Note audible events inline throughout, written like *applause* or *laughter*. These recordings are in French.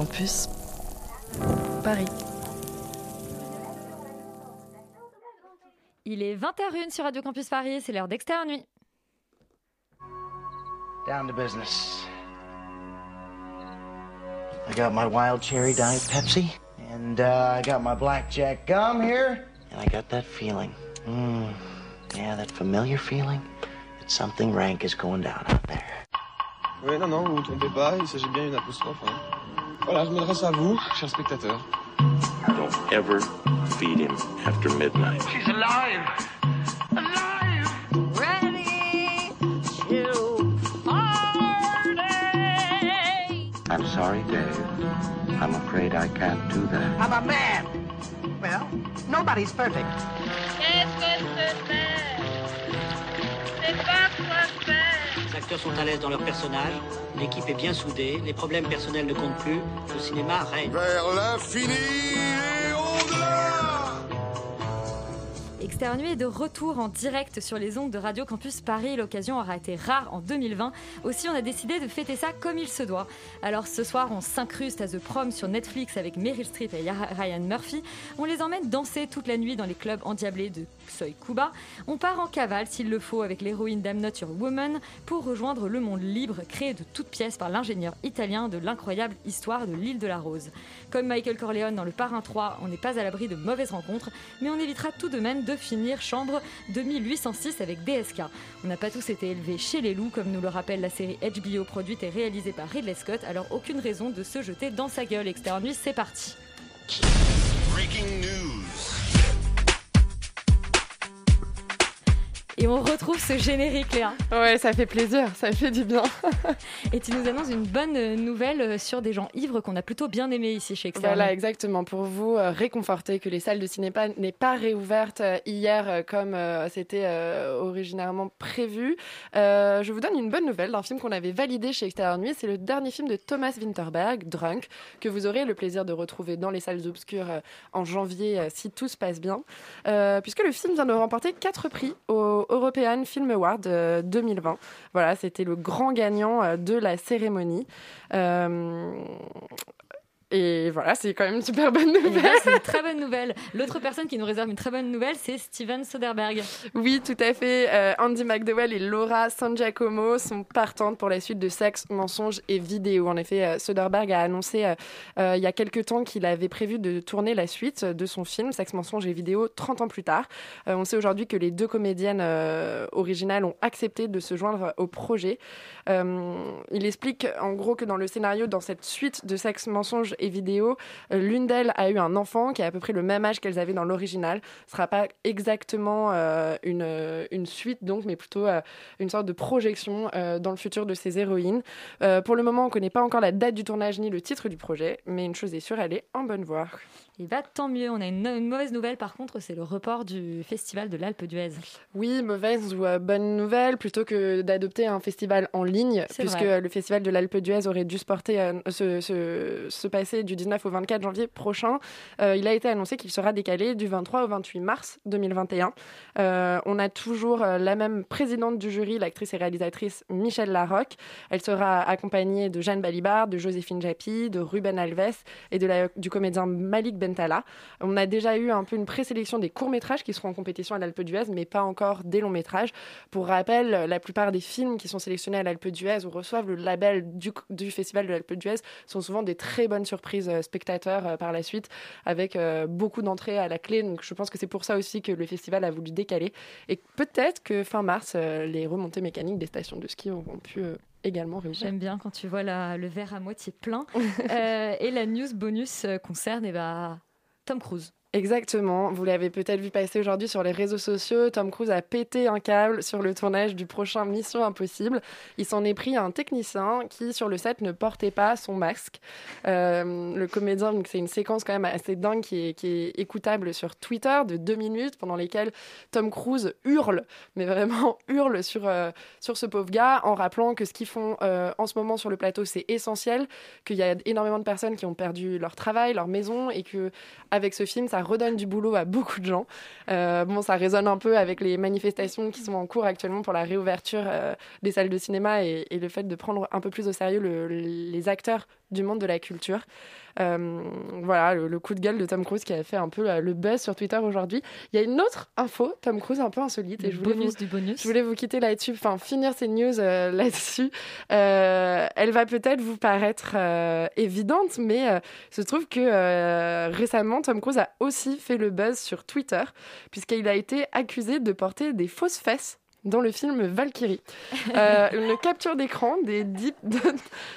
Campus Paris. Il est 20h01 sur Radio Campus Paris, c'est l'heure d'extérieur nuit. Down to business. I got my wild cherry diet Pepsi, and uh, I got my blackjack gum here, and I got that feeling. Mm, yeah, that familiar feeling that something rank is going down out there. Oui, non, non, vous ne vous trompez pas, il s'agit bien d'une apostrophe. Hein. Voilà, je m'adresse à vous, chers spectateurs. Don't ever feed him after midnight. She's alive! Alive! ready to party. I'm sorry, Dave. I'm afraid I can't do that. I'm a man. Well, nobody's perfect. Qu'est-ce acteurs sont à l'aise dans leur personnage, l'équipe est bien soudée, les problèmes personnels ne comptent plus, le cinéma règne. Vers l'infini et au-delà est de retour en direct sur les ondes de Radio Campus Paris. L'occasion aura été rare en 2020. Aussi, on a décidé de fêter ça comme il se doit. Alors ce soir, on s'incruste à The Prom sur Netflix avec Meryl Streep et Ryan Murphy. On les emmène danser toute la nuit dans les clubs endiablés de Soy Kuba. On part en cavale s'il le faut avec l'héroïne d'Am Not Your Woman pour rejoindre le monde libre créé de toutes pièces par l'ingénieur italien de l'incroyable histoire de l'île de la Rose. Comme Michael Corleone dans Le Parrain 3, on n'est pas à l'abri de mauvaises rencontres, mais on évitera tout de même de finir chambre 2806 avec DSK. On n'a pas tous été élevés chez les loups, comme nous le rappelle la série HBO produite et réalisée par Ridley Scott, alors aucune raison de se jeter dans sa gueule. Nuit, c'est parti. Et on retrouve ce générique, Léa. Ouais, ça fait plaisir, ça fait du bien. Et tu nous annonces une bonne nouvelle sur des gens ivres qu'on a plutôt bien aimés ici chez Extérieur Voilà, exactement. Pour vous euh, réconforter que les salles de cinéma n'est pas réouvertes euh, hier euh, comme euh, c'était euh, originairement prévu. Euh, je vous donne une bonne nouvelle d'un film qu'on avait validé chez Extérieur Nuit. C'est le dernier film de Thomas Winterberg, Drunk, que vous aurez le plaisir de retrouver dans les salles obscures euh, en janvier euh, si tout se passe bien. Euh, puisque le film vient de remporter quatre prix au European Film Award euh, 2020. Voilà, c'était le grand gagnant euh, de la cérémonie. Euh, et voilà, c'est quand même une super bonne nouvelle. là, c'est une très bonne nouvelle. L'autre personne qui nous réserve une très bonne nouvelle, c'est Steven Soderbergh. Oui, tout à fait. Euh, Andy McDowell et Laura San Giacomo sont partantes pour la suite de Sexe, mensonges et vidéo. En effet, euh, Soderbergh a annoncé euh, il y a quelques temps qu'il avait prévu de tourner la suite de son film Sexe, mensonges et vidéo 30 ans plus tard. On sait aujourd'hui que les deux comédiennes originales ont accepté de se joindre au projet. Il explique en gros que dans le scénario, dans cette suite de Sexe, mensonges et vidéo, euh, l'une d'elles a eu un enfant qui a à peu près le même âge qu'elles avaient dans l'original. Ce sera pas exactement euh, une, euh, une suite donc, mais plutôt une sorte de projection dans le futur de ces héroïnes. Pour le moment, on ne connaît pas encore la date du tournage ni le titre du projet, mais une chose est sûre, elle est en bonne voie. Il va tant mieux. On a une, une mauvaise nouvelle par contre, c'est le report du festival de l'Alpe d'Huez. Oui, mauvaise ou euh, bonne nouvelle, plutôt que d'adopter un festival en ligne, puisque vrai. le festival de l'Alpe d'Huez aurait dû se, porter, euh, se, se- se passer du 19 au 24 janvier prochain. Euh, il a été annoncé qu'il sera décalé du 23 au 28 mars 2021. Euh, on a toujours la même présidente du jury, l'actrice et réalisatrice Michelle Larocque. Elle sera accompagnée de Jeanne Balibar, de Joséphine Japy, de Ruben Alves et de la- du comédien Malik On a déjà eu un peu une présélection des courts-métrages qui seront en compétition à l'Alpe d'Huez, mais pas encore des longs-métrages. Pour rappel, la plupart des films qui sont sélectionnés à l'Alpe d'Huez ou reçoivent le label du, du Festival de l'Alpe d'Huez sont souvent des très bonnes surprises euh, spectateurs euh, par la suite, avec euh, beaucoup d'entrées à la clé. Donc je pense que c'est pour ça aussi que le festival a voulu décaler. Et peut-être que fin mars, les remontées mécaniques des stations de ski auront pu également réussir. J'aime bien quand tu vois la- le verre à moitié plein. *laughs* Euh, et la news bonus euh, concerne eh ben, Tom Cruise. Exactement. Vous l'avez peut-être vu passer aujourd'hui sur les réseaux sociaux. Tom Cruise a pété un câble sur le tournage du prochain Mission Impossible. Il s'en est pris à un technicien qui, sur le set, ne portait pas son masque. Euh, le comédien, c'est une séquence quand même assez dingue qui est, qui est écoutable sur Twitter de deux minutes pendant lesquelles Tom Cruise hurle, mais vraiment *laughs* hurle sur, euh, sur ce pauvre gars en rappelant que ce qu'ils font euh, en ce moment sur le plateau, c'est essentiel, qu'il y a énormément de personnes qui ont perdu leur travail, leur maison et que avec ce film, ça redonne du boulot à beaucoup de gens. Euh, bon, ça résonne un peu avec les manifestations qui sont en cours actuellement pour la réouverture euh, des salles de cinéma et, le fait de prendre un peu plus au sérieux le- les acteurs du monde de la culture. Euh, voilà, le, le coup de gueule de Tom Cruise qui a fait un peu euh, le buzz sur Twitter aujourd'hui. Il y a une autre info, Tom Cruise un peu insolite, et je voulais bonus vous, du bonus. je voulais vous quitter là-dessus, enfin finir ces news euh, là-dessus. Euh, elle va peut-être vous paraître évidente, mais il se trouve que récemment, Tom Cruise a aussi fait le buzz sur Twitter, puisqu'il a été accusé de porter des fausses fesses dans le film Valkyrie. *laughs* Euh, une capture d'écran des dix, *laughs* de-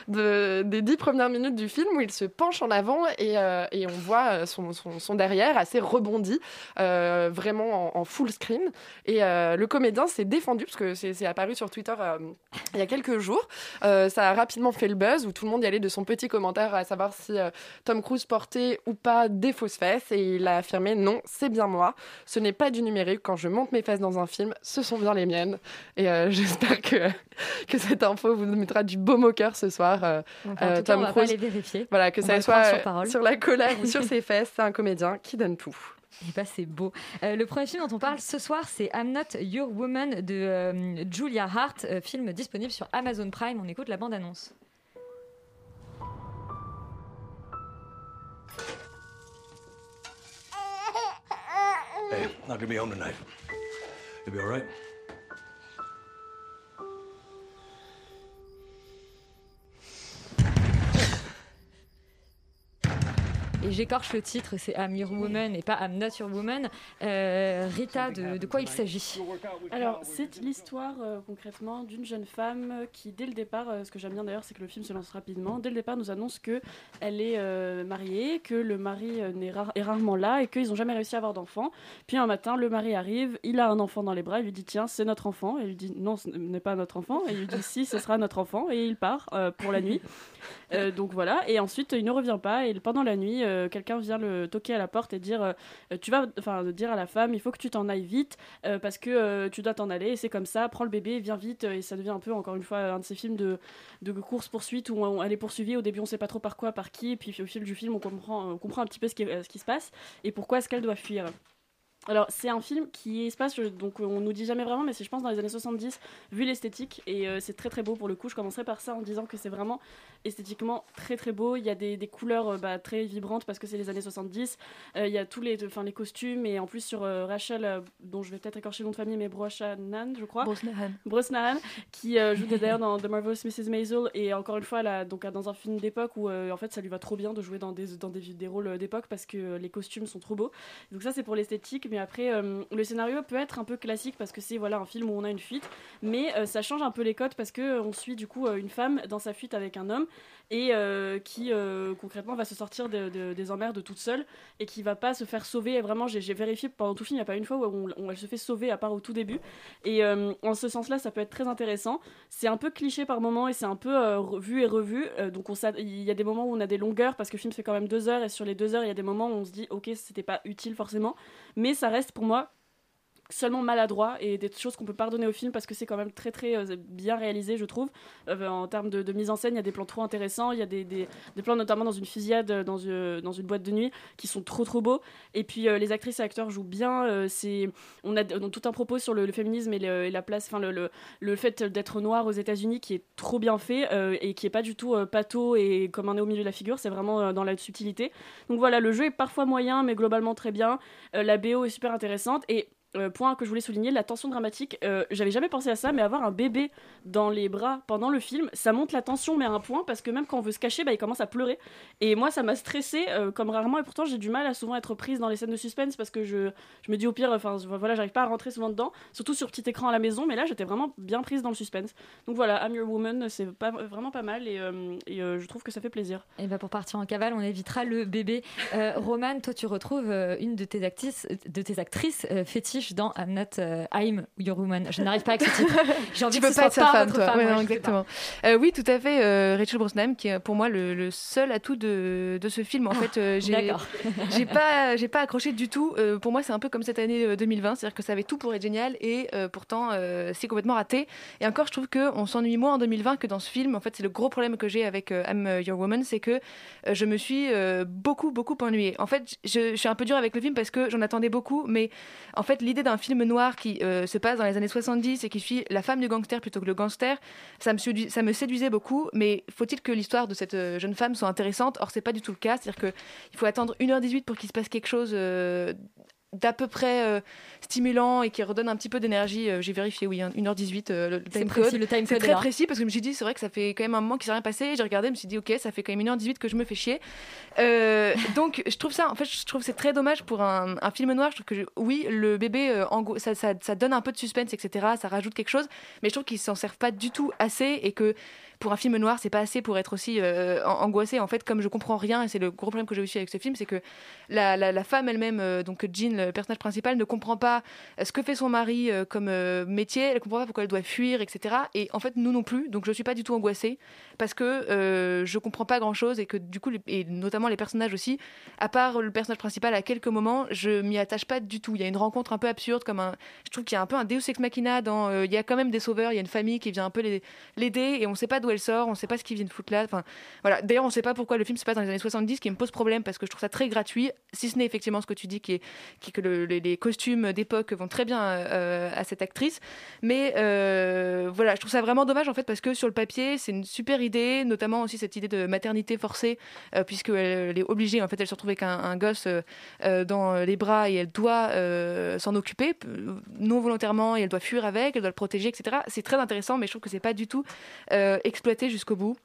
de- des dix premières minutes du film où il se penche en avant et, euh, et on voit euh, son, son, son derrière assez rebondi, euh, vraiment en, en full screen. Et le comédien s'est défendu, parce que c'est apparu sur Twitter il y a quelques jours. Ça a rapidement fait le buzz, où tout le monde y allait de son petit commentaire à savoir si Tom Cruise portait ou pas des fausses fesses. Et il a affirmé non, c'est bien moi. Ce n'est pas du numérique. Quand je monte mes fesses dans un film, ce sont bien les miennes. Et euh, *laughs* j'espère que, que cette info vous mettra du baume au cœur ce soir. Euh, Enfin, en euh, cas, on va pas les vérifier. voilà, que On ça soit sur euh, sur la colère ou sur *laughs* ses fesses, c'est un comédien qui donne tout. Et bah c'est beau. Euh, le premier film dont on parle ce soir, c'est I'm Not Your Woman de euh, Julia Hart, euh, film disponible sur Amazon Prime. On écoute la bande-annonce. Hey, not gonna be home tonight. You'll be all right? Et j'écorche le titre, c'est I'm Your Woman et pas I'm Not Your Woman. Euh, Rita, de, de quoi il s'agit? Alors, c'est l'histoire euh, concrètement d'une jeune femme euh, qui, dès le départ, euh, ce que j'aime bien d'ailleurs, c'est que le film se lance rapidement. Dès le départ, nous annonce que elle est euh, mariée, que le mari euh, n'est rar- est rarement là et qu'ils n'ont jamais réussi à avoir d'enfant. Puis un matin, le mari arrive, il a un enfant dans les bras, il lui dit tiens, c'est notre enfant. Et il lui dit non, ce n'est pas notre enfant. Et il lui dit si, ce sera notre enfant. Et il part euh, pour la nuit. Euh, donc voilà. Et ensuite, il ne revient pas. Et pendant la nuit, euh, quelqu'un vient le toquer à la porte et dire euh, tu vas, enfin, dire à la femme, il faut que tu t'en ailles vite euh, parce que tu dois t'en aller. C'est comme ça. Prends le bébé, viens vite. Et ça devient un peu, encore une fois, un de ces films de, course poursuite où on- elle est poursuivie. Au début, on sait pas trop par quoi, par qui. Puis au fil du film, on comprend, on comprend un petit peu ce qui, ce qui se passe et pourquoi est-ce qu'elle doit fuir. Alors, c'est un film qui se passe, donc on nous dit jamais vraiment, mais c'est, je pense, dans les années 70, vu l'esthétique, et euh, c'est très très beau pour le coup. Je commencerai par ça en disant que c'est vraiment esthétiquement très très beau. Il y a des, des couleurs euh, bah, très vibrantes parce que c'est les années 70. Euh, il y a tous les, enfin, les costumes, et en plus sur euh, Rachel, euh, dont je vais peut-être écorcher le nom de famille, mais Brosnahan, je crois. Brosnahan. Brosnahan, qui euh, joue d'ailleurs dans The Marvelous Mrs. Maisel, et encore une fois, là, donc, dans un film d'époque où euh, en fait ça lui va trop bien de jouer dans des, dans des, des rôles d'époque parce que euh, les costumes sont trop beaux. Donc ça c'est pour l'esthétique, mais après euh, le scénario peut être un peu classique parce que c'est voilà un film où on a une fuite, mais euh, ça change un peu les codes parce que euh, on suit du coup une femme dans sa fuite avec un homme et euh, qui euh, concrètement va se sortir de- de- des emmerdes toute seule et qui va pas se faire sauver. Et vraiment j'ai vérifié pendant tout le film, il n'y a pas une fois où on- elle se fait sauver à part au tout début. Et euh, en ce sens-là, ça peut être très intéressant. C'est un peu cliché par moment et c'est un peu vu et revu. Donc il y a des moments où on a des longueurs parce que le film fait quand même deux heures et sur les deux heures, il y a des moments où on se dit ok, c'était pas utile forcément, mais ça reste pour moi seulement maladroit et des choses qu'on peut pardonner au film parce que c'est quand même très très euh, bien réalisé je trouve. Euh, en termes de, mise en scène il y a des plans trop intéressants. Il y a des, des, plans notamment dans une fusillade euh, dans une, dans une boîte de nuit qui sont trop trop beaux. Et puis euh, les actrices et acteurs jouent bien euh, c'est on a, tout un propos sur le, féminisme et, le- la place enfin le, le, le fait d'être noir aux États-Unis qui est trop bien fait euh, et qui est pas du tout euh, pâteau et comme un nez au milieu de la figure. C'est vraiment euh, dans la subtilité. Donc voilà le jeu est parfois moyen mais globalement très bien. Euh, la BO est super intéressante. Et euh, point que je voulais souligner, la tension dramatique. Euh, J'avais jamais pensé à ça, mais avoir un bébé dans les bras pendant le film, ça monte la tension, mais à un point, parce que même quand on veut se cacher, bah, il commence à pleurer. Et moi, ça m'a stressé comme rarement, et pourtant j'ai du mal à souvent être prise dans les scènes de suspense, parce que je, me dis au pire, enfin voilà, j'arrive pas à rentrer souvent dedans, surtout sur petit écran à la maison, mais là j'étais vraiment bien prise dans le suspense. Donc voilà, I'm Your Woman, c'est vraiment pas mal, et, euh, euh, je trouve que ça fait plaisir. Et ben pour partir en cavale, on évitera le bébé. Euh, Romane, toi tu retrouves euh, une de tes actrices, de tes actrices euh, fétiches Dans I'm Not euh, I'm Your Woman. Je n'arrive pas ce titre. *laughs* J'ai envie tu peux pas être sa femme, toi. Ouais, non, exactement. Euh, oui, tout à fait. euh, Rachel Brosnahan, qui est pour moi le, le seul atout de, de ce film. En *laughs* fait, euh, *laughs* j'ai pas j'ai pas accroché du tout. Pour moi, c'est un peu comme cette année euh, 2020, c'est-à-dire que ça avait tout pour être génial et pourtant c'est complètement raté. Et encore, je trouve que on s'ennuie moins en 2020 que dans ce film. En fait, c'est le gros problème que j'ai avec I'm Your Woman, c'est que je me suis beaucoup beaucoup ennuyée. En fait, je, je suis un peu dure avec le film parce que j'en attendais beaucoup, mais en fait, l'idée d'un film noir qui euh, se passe dans les années 70 et qui suit la femme du gangster plutôt que le gangster, ça me, ça me séduisait beaucoup. Mais faut-il que l'histoire de cette euh, jeune femme soit intéressante? Or, c'est pas du tout le cas. C'est-à-dire que il faut attendre 1h18 pour qu'il se passe quelque chose euh, d'à peu près euh, stimulant et qui redonne un petit peu d'énergie. Euh, J'ai vérifié, oui, hein, 1h18, euh, le time précis, code. le time C'est code très là. précis parce que je me suis dit, c'est vrai que ça fait quand même un moment qu'il s'est rien passé. J'ai regardé, je me suis dit, ok, ça fait quand même 1h18 que je me fais chier. Euh, *laughs* donc, je trouve ça, en fait, je trouve que c'est très dommage pour un, un film noir. Je trouve que, je- oui, le bébé, ça, ça, ça donne un peu de suspense, etc. Ça rajoute quelque chose, mais je trouve qu'ils s'en servent pas du tout assez et que pour un film noir, c'est pas assez pour être aussi euh, an- angoissé. En fait, comme je comprends rien, et c'est le gros problème que j'ai aussi avec ce film, c'est que la, femme elle-même, euh, donc Jean, le personnage principal, ne comprend pas euh, ce que fait son mari euh, comme métier. Elle comprend pas pourquoi elle doit fuir, etc. Et en fait, nous non plus. Donc, je suis pas du tout angoissée parce que je comprends pas grand-chose et que du coup, et notamment les personnages aussi, à part le personnage principal, à quelques moments, je m'y attache pas du tout. Il y a une rencontre un peu absurde, comme un. Je trouve qu'il y a un peu un Deus ex machina dans. il y a quand même des sauveurs. Il y a une famille qui vient un peu l'aider et on sait pas d'où elle sort, on sait pas ce qu'ils viennent foutre là. Enfin, voilà. D'ailleurs, on sait pas pourquoi le film se passe dans les années 70, ce qui me pose problème parce que je trouve ça très gratuit, si ce n'est effectivement ce que tu dis, qui est, que le- les, costumes d'époque vont très bien euh, à cette actrice. Mais euh, voilà, je trouve ça vraiment dommage en fait parce que sur le papier, c'est une super idée, notamment aussi cette idée de maternité forcée, euh, puisqu'elle elle est obligée, en fait, elle se retrouve avec un, gosse euh, euh, dans les bras et elle doit euh, s'en occuper non volontairement et elle doit fuir avec, elle doit le protéger, etc. C'est très intéressant, mais je trouve que c'est pas du tout euh, exploité jusqu'au bout.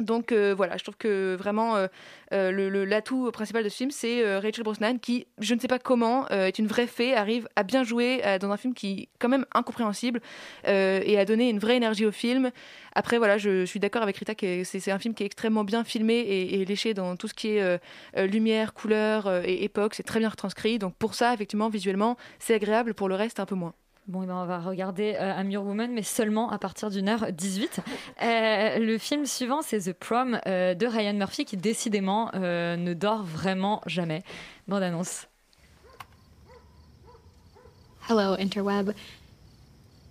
Donc euh, voilà, je trouve que vraiment euh, euh, l'atout principal de ce film, c'est Rachel Brosnan qui, je ne sais pas comment, est une vraie fée, arrive à bien jouer dans un film qui est quand même incompréhensible et à donner une vraie énergie au film. Après voilà, je, suis d'accord avec Rita que c'est un film qui est extrêmement bien filmé et, léché dans tout ce qui est lumière, couleur et époque. C'est très bien retranscrit. Donc pour ça, effectivement, visuellement, c'est agréable. Pour le reste, un peu moins. Bon, eh ben, on va regarder euh, I'm Your Woman, mais seulement à partir d'une heure 18. Euh, le film suivant, c'est The Prom euh, de Ryan Murphy, qui décidément euh, ne dort vraiment jamais. Bande annonce. Hello, Interweb.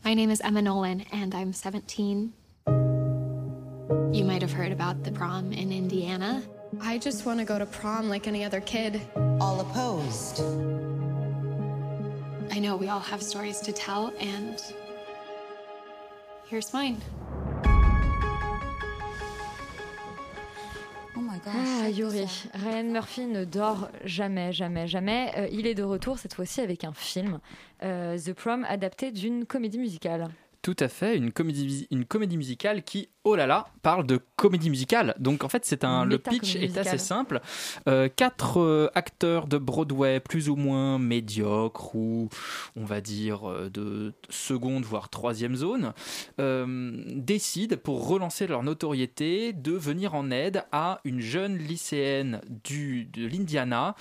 My name is Emma Nolan, and I'm 17. You might have heard about the prom in Indiana. I just want to go to prom like any other kid. All opposed. I know we all have stories to tell, and here's mine. Oh my gosh. Ah, Yuri, Ryan Murphy ne dort jamais, jamais, jamais. Euh, il est de retour cette fois-ci avec un film, euh, The Prom, adapté d'une comédie musicale. Tout à fait, une comédie, une comédie musicale qui, oh là là, parle de comédie musicale. Donc en fait, c'est un, le pitch est musicale. assez simple. Euh, quatre euh, acteurs de Broadway, plus ou moins médiocres ou on va dire euh, de seconde voire troisième zone, euh, décident pour relancer leur notoriété de venir en aide à une jeune lycéenne du, de l'Indiana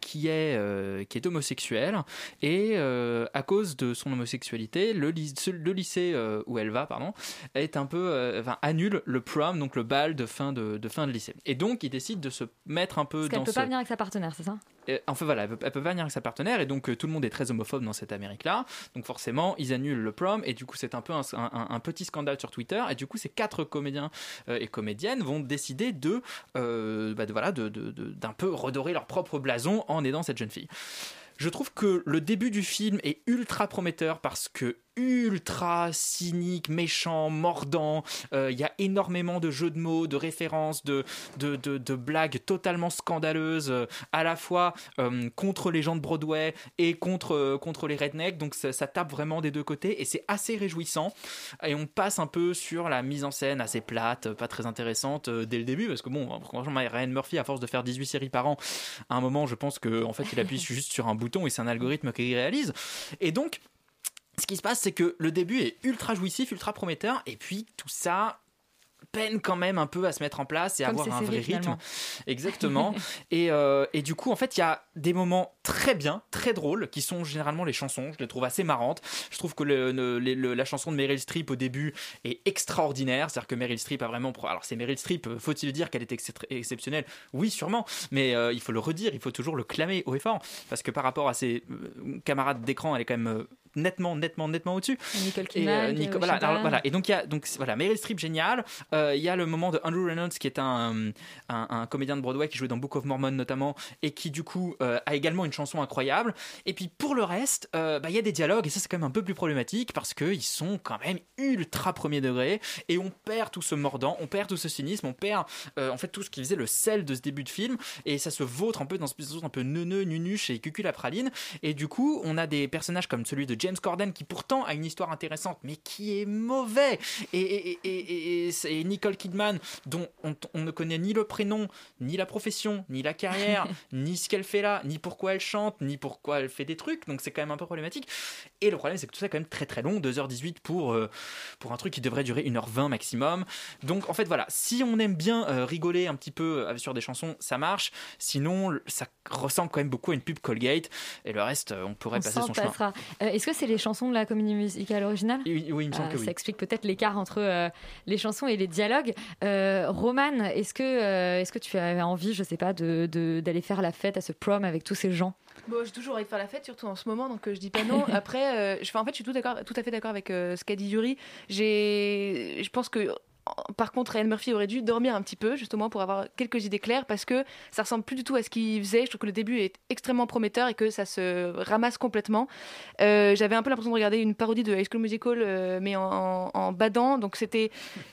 qui est qui est homosexuelle et à cause de son homosexualité, le, le lycée où elle va, pardon, est un peu, euh, enfin, annule le prom, donc le bal de fin de, de fin de lycée. Et donc, il décide de se mettre un peu Parce dans peut ce. pas venir avec sa partenaire, c'est ça? Euh, Enfin voilà, elle peut, elle peut pas venir avec sa partenaire et donc euh, tout le monde est très homophobe dans cette Amérique-là. Donc forcément, ils annulent le prom et du coup c'est un peu un, un- un petit scandale sur Twitter et du coup ces quatre comédiens euh, et comédiennes vont décider de, bah, de voilà, de- de- de- d'un peu redorer leur propre blason en aidant cette jeune fille. Je trouve que le début du film est ultra prometteur parce que ultra cynique, méchant, mordant. Euh, Il y a énormément de jeux de mots, de références, de, de, de- blagues totalement scandaleuses, euh, à la fois euh, contre les gens de Broadway et contre, euh, contre les rednecks. Donc ça, tape vraiment des deux côtés et c'est assez réjouissant. Et on passe un peu sur la mise en scène assez plate, pas très intéressante euh, dès le début parce que bon, franchement, Ryan Murphy, à force de faire 18 séries par an, à un moment, je pense que en fait, il appuie *laughs* juste sur un bouton et c'est un algorithme qui réalise. Et donc, ce qui se passe, c'est que le début est ultra jouissif, ultra prometteur, et puis tout ça peine quand même un peu à se mettre en place et Comme avoir un vrai rythme. *laughs* Exactement. *laughs* et, euh, et du coup, en fait, il y a des moments très bien, très drôles, qui sont généralement les chansons. Je les trouve assez marrantes. Je trouve que le- le- le- le- la chanson de Meryl Streep au début est extraordinaire. C'est-à-dire que Meryl Streep a vraiment. Alors, c'est Meryl Streep, euh, faut-il dire qu'elle est ex- exceptionnelle? Oui, sûrement. Mais euh, il faut le redire, il faut toujours le clamer haut et fort. Parce que par rapport à ses euh, camarades d'écran, elle est quand même nettement, nettement, nettement au-dessus. Nicole Et, Kidman, euh, Carrie Nico- voilà, alors, voilà. Et donc, il y a donc, voilà, Meryl Streep, génial. Euh, Il y a le moment de Andrew Reynolds, qui est un, un, un comédien de Broadway qui jouait dans Book of Mormon notamment, et qui du coup euh, a également une chanson incroyable. Et puis pour le reste, bah, il y a des dialogues, et ça c'est quand même un peu plus problématique, parce qu'ils sont quand même ultra premier degré, et on perd tout ce mordant, on perd tout ce cynisme, on perd euh, en fait tout ce qui faisait le sel de ce début de film, et ça se vautre un peu dans ce petit un peu neuneux, nunuche et cucul à praline. Et du coup, on a des personnages comme celui de James Corden qui pourtant a une histoire intéressante, mais qui est mauvais. Et, et, et, et- Nicole Kidman, dont on, on ne connaît ni le prénom, ni la profession, ni la carrière, *laughs* ni ce qu'elle fait là, ni pourquoi elle chante, ni pourquoi elle fait des trucs. Donc c'est quand même un peu problématique. Et le problème, c'est que tout ça est quand même très très long, 2h18 pour, euh, pour un truc qui devrait durer 1h20 maximum. Donc en fait, voilà, si on aime bien euh, rigoler un petit peu euh, sur des chansons, ça marche. Sinon, ça ressemble quand même beaucoup à une pub Colgate. Et le reste, on pourrait On passer son chemin. passera. Euh, Est-ce que c'est les chansons de la comédie musicale originale Oui, oui, il me semble Ah, que oui. Ça explique peut-être l'écart entre euh, les chansons et les dialogues. Euh, Roman, est-ce que, euh, est-ce que tu avais envie, je sais pas, de- de- d'aller faire la fête à ce prom avec tous ces gens? Bon, j'ai toujours envie de faire la fête, surtout en ce moment, donc euh, je dis pas non. *laughs* Après, euh, je, en fait, je suis tout, d'accord, tout à fait d'accord avec euh, ce qu'a dit Yuri. J'ai, je pense que, par contre, Ryan Murphy aurait dû dormir un petit peu, justement, pour avoir quelques idées claires, parce que ça ressemble plus du tout à ce qu'il faisait. Je trouve que le début est extrêmement prometteur et que ça se ramasse complètement. Euh, J'avais un peu l'impression de regarder une parodie de High School Musical, euh, mais en, badant. Donc c'était,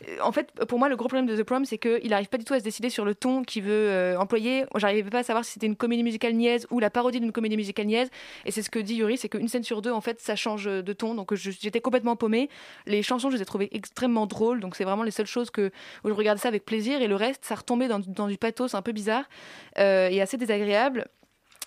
euh, en fait, pour moi, le gros problème de The Prom, c'est qu'il n'arrive pas du tout à se décider sur le ton qu'il veut employer. J'arrivais pas à savoir si c'était une comédie musicale niaise ou la parodie d'une comédie musicale niaise. Et c'est ce que dit Yuri, c'est qu'une scène sur deux, en fait, ça change de ton. Donc j'étais complètement paumée. Les chansons, je les ai trouvées extrêmement drôles. Donc c'est vraiment les seules choses que, où je regardais ça avec plaisir. Et le reste, ça retombait dans, dans du pathos un peu bizarre euh, et assez désagréable.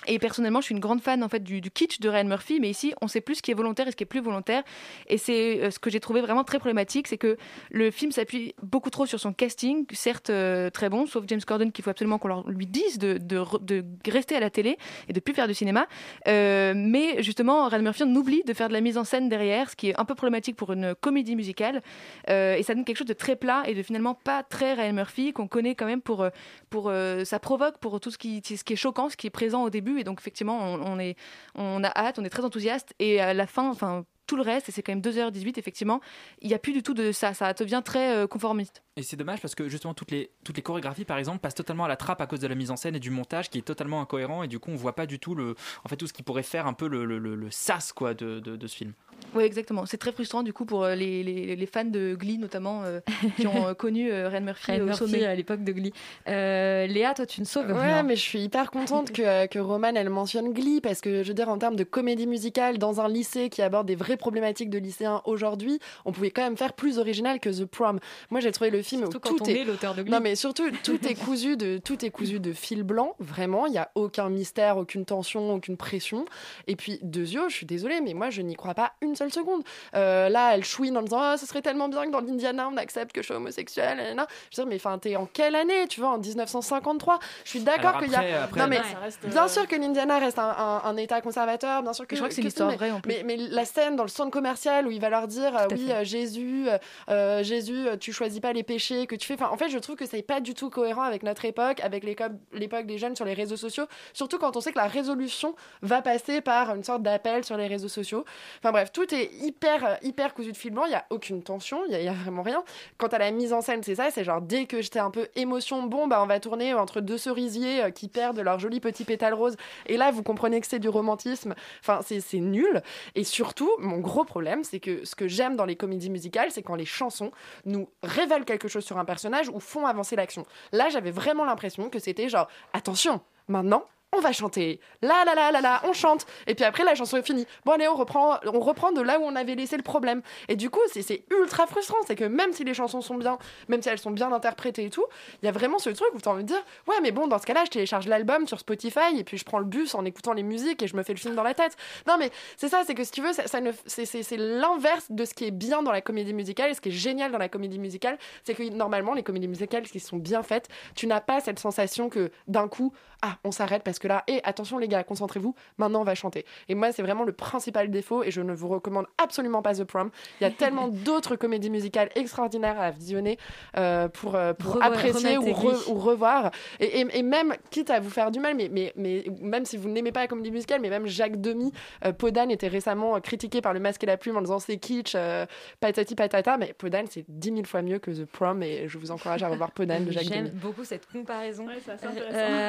Et personnellement, je suis une grande fan en fait du, kitsch de Ryan Murphy, mais ici, on sait plus ce qui est volontaire et ce qui est plus volontaire. Et c'est euh, ce que j'ai trouvé vraiment très problématique, c'est que le film s'appuie beaucoup trop sur son casting, certes euh, très bon, sauf James Corden qu'il faut absolument qu'on lui dise de, de, re- de rester à la télé et de plus faire du cinéma. Euh, mais justement, Ryan Murphy on oublie de faire de la mise en scène derrière, ce qui est un peu problématique pour une comédie musicale. Et ça donne quelque chose de très plat et de finalement pas très Ryan Murphy qu'on connaît quand même pour, pour ça provoque pour tout ce qui, ce qui est choquant, ce qui est présent au début. Et donc effectivement, on, est, on a hâte, on est très enthousiaste. Et à la fin, enfin tout le reste, et c'est quand même 2h18, effectivement, il n'y a plus du tout de ça. Ça devient très euh, conformiste. Et c'est dommage parce que justement toutes les, toutes les chorégraphies par exemple passent totalement à la trappe à cause de la mise en scène et du montage qui est totalement incohérent et du coup on voit pas du tout le, en fait tout ce qui pourrait faire un peu le, sas quoi de, de ce film. Oui, exactement. C'est très frustrant du coup pour euh, les, les, les fans de Glee notamment euh, *laughs* qui ont euh, connu euh, Ryan Murphy au Murphy sommet. à l'époque de Glee. Euh, Léa, toi, tu ne sauves Ouais, rien. mais je suis hyper contente que, que Roman elle mentionne Glee parce que je veux dire en termes de comédie musicale dans un lycée qui aborde des vraies problématiques de lycéens aujourd'hui, on pouvait quand même faire plus original que The Prom. Moi j'ai trouvé le film Surtout où quand tout on est est l'auteur de Glee. non mais surtout tout est cousu de tout est cousu de fil blanc vraiment il y a aucun mystère aucune tension aucune pression et puis deux yeux je suis désolée mais moi je n'y crois pas une seule seconde Euh, là elle chouine en disant ah ce serait tellement bien que dans l'Indiana on accepte que je suis homosexuelle nanana. je veux dire mais enfin t'es en quelle année tu vois en 1953 je suis d'accord qu'il y a après- non mais Ouais, reste, euh, bien sûr que l'Indiana reste un, un- un état conservateur bien sûr que Je crois que c'est une tout, histoire mais- vraie en plus. mais, mais la scène dans le centre commercial où il va leur dire euh, oui fait. euh, Jésus euh, Jésus tu choisis pas les péchés que tu fais enfin en fait je trouve que c'est pas du tout cohérent avec notre époque avec l'époque des jeunes sur les réseaux sociaux surtout quand on sait que la résolution va passer par une sorte d'appel sur les réseaux sociaux enfin bref tout est hyper euh, hyper cousu de fil blanc il y a aucune tension il y, a- vraiment rien. Quant à la mise en scène c'est ça c'est genre dès que j'étais un peu émotion bon bah on va tourner entre deux cerisiers euh, qui perdent leurs jolis petits pétales roses et là vous comprenez que c'est du romantisme. Enfin c'est nul. Et surtout, mon gros problème, c'est que ce que j'aime dans les comédies musicales, c'est quand les chansons nous révèlent quelque chose sur un personnage ou font avancer l'action. Là, j'avais vraiment l'impression que c'était genre, attention, maintenant, on va chanter. Là, là, là, là, là, on chante. Et puis après, la chanson est finie. Bon, allez, on reprend, on reprend de là où on avait laissé le problème. Et du coup, c'est ultra frustrant. C'est que même si les chansons sont bien, même si elles sont bien interprétées et tout, il y a vraiment ce truc où tu as envie de dire Ouais, mais bon, dans ce cas-là, je télécharge l'album sur Spotify et puis je prends le bus en écoutant les musiques et je me fais le film dans la tête. Non, mais c'est ça, c'est que si tu veux, ça, ça c'est l'inverse de ce qui est bien dans la comédie musicale. Et ce qui est génial dans la comédie musicale, c'est que normalement, les comédies musicales qui sont bien faites, tu n'as pas cette sensation que d'un coup, ah, on s'arrête parce que là, et attention les gars, concentrez-vous, maintenant on va chanter. Et moi, c'est vraiment le principal défaut et je ne vous recommande absolument pas The Prom. Il y a tellement *laughs* d'autres comédies musicales extraordinaires à visionner euh, pour, euh, pour Revoir, apprécier ou, re- revoir. Et, et- et même, quitte à vous faire du mal, mais, mais, mais même si vous n'aimez pas la comédie musicale, mais même Jacques Demy, euh, Podane était récemment euh, critiqué par le masque et la plume en disant c'est kitsch, euh, patati patata, mais Podane c'est 10 000 fois mieux que The Prom et je vous encourage à revoir Podane de Jacques J'aime beaucoup cette comparaison.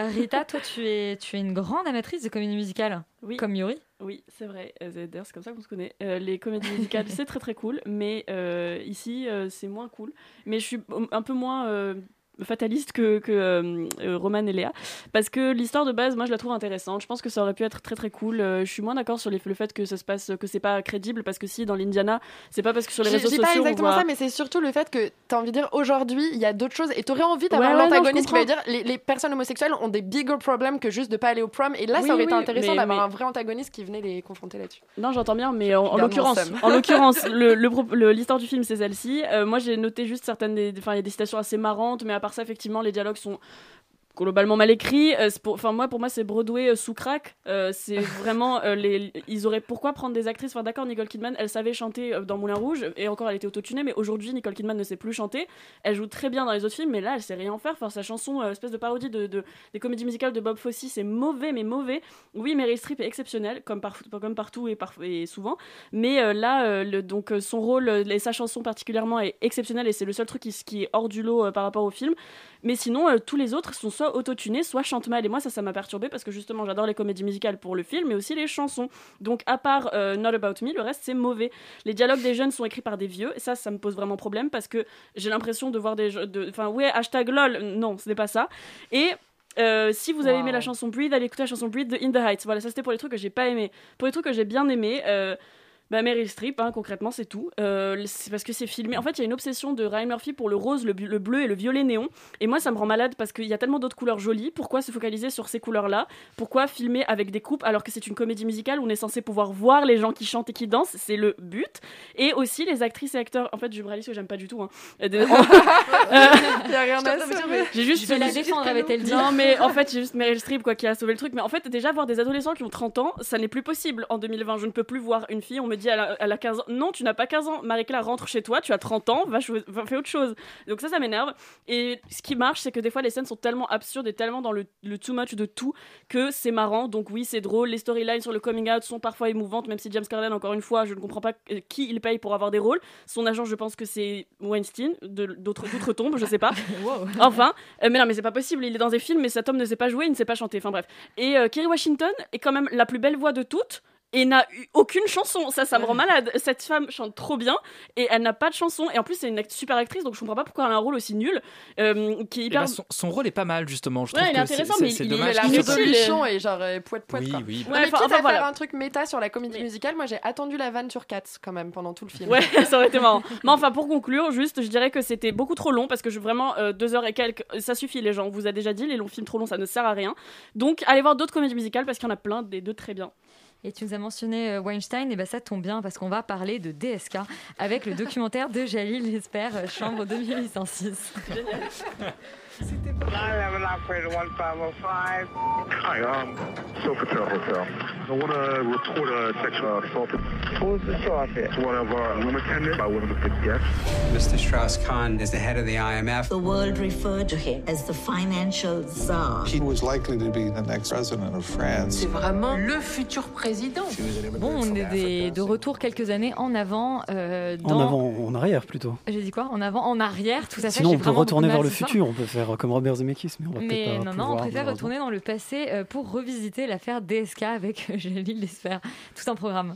Rita, toi, tu es, tu es une grande amatrice de comédie musicale, Oui. comme Yuri. Oui, c'est vrai. Euh, D'ailleurs, c'est comme ça qu'on se connaît. Euh, les comédies musicales, *laughs* c'est très très cool, mais euh, ici, euh, c'est moins cool. Mais je suis un peu moins fataliste que, que euh, euh, Roman et Léa, parce que l'histoire de base, moi, je la trouve intéressante. Je pense que ça aurait pu être très très cool. Euh, je suis moins d'accord sur les- le fait que ça se passe, que c'est pas crédible, parce que si dans l'Indiana, c'est pas parce que sur les réseaux je dis sociaux, pas on exactement voit- ça, mais c'est surtout le fait que tu as envie de dire aujourd'hui, il y a d'autres choses et tu aurais envie d'avoir Ouais, l'antagoniste qui va dire les, les personnes homosexuelles ont des bigger problèmes que juste de pas aller au prom. Et là, Oui, ça aurait été intéressant d'avoir mais- un vrai antagoniste qui venait les confronter là-dessus. Non, j'entends bien, mais en, l'occurrence, en *laughs* l'occurrence, le le- l'histoire du film, c'est celle-ci. Euh, moi, j'ai noté juste certaines, des- enfin, il y a des citations assez marrantes, mais à part ça, effectivement, les dialogues sont globalement mal écrits. Euh, Enfin, moi, pour moi, c'est Broadway euh, sous crack. Euh, c'est *laughs* vraiment, les, ils auraient pourquoi prendre des actrices? Enfin, d'accord, Nicole Kidman, elle savait chanter dans Moulin Rouge, et encore, elle était autotunée, mais aujourd'hui, Nicole Kidman ne sait plus chanter. Elle joue très bien dans les autres films, mais là, elle sait rien faire. Enfin, sa chanson, espèce de parodie de, de- des comédies musicales de Bob Fosse, c'est mauvais, mais mauvais. Oui, Meryl Streep est exceptionnelle, comme, par- comme partout et, par- et souvent. Mais euh, là, euh, le- donc, son rôle et sa chanson particulièrement est exceptionnel et c'est le seul truc qui, qui est hors du lot euh, par rapport au film. Mais sinon, euh, tous les autres sont soit autotunés, soit chantent mal. Et moi, ça, ça m'a perturbé parce que justement, j'adore les comédies musicales pour le film, mais aussi les chansons. Donc, à part euh, Not About Me, le reste, c'est mauvais. Les dialogues des jeunes sont écrits par des vieux. Et ça, ça me pose vraiment problème parce que j'ai l'impression de voir des. de- Enfin, ouais, hashtag lol. Non, ce n'est pas ça. Et. euh, si vous avez aimé la chanson Breathe, allez écouter la chanson Breathe de In the Heights. Voilà, ça c'était pour les trucs que j'ai pas aimé. Pour les trucs que j'ai bien aimé, bah Meryl Streep, hein, concrètement, c'est tout. Euh, c'est parce que c'est filmé. En fait, il y a une obsession de Ryan Murphy pour le rose, le, bleu et le violet néon. Et moi, ça me rend malade parce qu'il y a tellement d'autres couleurs jolies. Pourquoi se focaliser sur ces couleurs-là? Pourquoi filmer avec des coupes alors que c'est une comédie musicale où on est censé pouvoir voir les gens qui chantent et qui dansent? C'est le but. Et aussi les actrices et acteurs. En fait, je me réalise que j'aime pas du tout. hein. Euh, de- *laughs* Il y a rien à sauver. j'ai juste Je vais la défendre, avait-elle dit. Non, mais en *laughs* fait, j'ai juste Meryl Streep quoi, qui a sauvé le truc. Mais en fait, déjà, voir des adolescents qui ont 30 ans, ça n'est plus possible en 2020. Je ne peux plus voir une fille, on me dit elle a, elle a 15 ans. Non, tu n'as pas 15 ans. Marie-Claire rentre chez toi, tu as 30 ans, va, choi- va faire autre chose. Donc ça, ça m'énerve. Et ce qui marche, c'est que des fois, les scènes sont tellement absurdes et tellement dans le, le too much de tout que c'est marrant. Donc oui, c'est drôle. Les storylines sur le coming out sont parfois émouvantes, même si James Corden, encore une fois, je ne comprends pas euh, qui il paye pour avoir des rôles. Son agent, je pense que c'est Weinstein, d'autres d'outre-tombe, je sais pas. *laughs* Enfin, euh, mais non, mais c'est pas possible. Il est dans des films, mais cet homme ne sait pas jouer, il ne sait pas chanter. Enfin bref. Et euh, Kerry Washington est quand même la plus belle voix de toutes. Et n'a eu aucune chanson, ça, ça me rend malade. Cette femme chante trop bien et elle n'a pas de chanson. Et en plus, c'est une act- super actrice, donc je comprends pas pourquoi elle a un rôle aussi nul, euh, qui est Eh hyper. ben, son, son rôle est pas mal justement. Je Ouais, trouve il est intéressant, c'est- mais c'est il- il dommage est résolution est genre euh, poète poète Oui, quoi. oui. Non, Ouais, mais enfin, quitte enfin, à voilà. faire un truc méta sur la comédie musicale, moi j'ai attendu la vanne sur Cats quand même pendant tout le film. Ouais, *laughs* ça aurait été marrant. *laughs* Mais enfin, pour conclure, juste, je dirais que c'était beaucoup trop long parce que je vraiment euh, deux heures et quelques, ça suffit les gens. On vous a déjà dit, les longs films trop longs, ça ne sert à rien. Donc, allez voir d'autres comédies musicales parce qu'il y en a plein, des deux très bien. Et tu nous as mentionné euh, Weinstein, et ben ça tombe bien parce qu'on va parler de DSK avec le documentaire de Jalil Lesper, euh, Chambre 2806. Operator 1505. Hi, um, Sofitel Hotel. I want to report a sexual assault. Who's the? It's one of our room attendants by one of the guests. Mr. Strauss Kahn is the head of the IMF. The world referred to him as the financial czar. He was likely to be the next president of France. C'est vraiment le futur président. Bon, on est des- de retour quelques années en avant. euh, En dans... avant, en arrière plutôt. J'ai dit quoi? En avant, en arrière, tout à fait. Sinon, on peut retourner vers le futur. On peut faire comme Robert Zemeckis, mais on va Mais peut-être pas non, non, on préfère retourner dans le passé euh, pour revisiter l'affaire DSK avec Jalil Lesper. Tout un programme.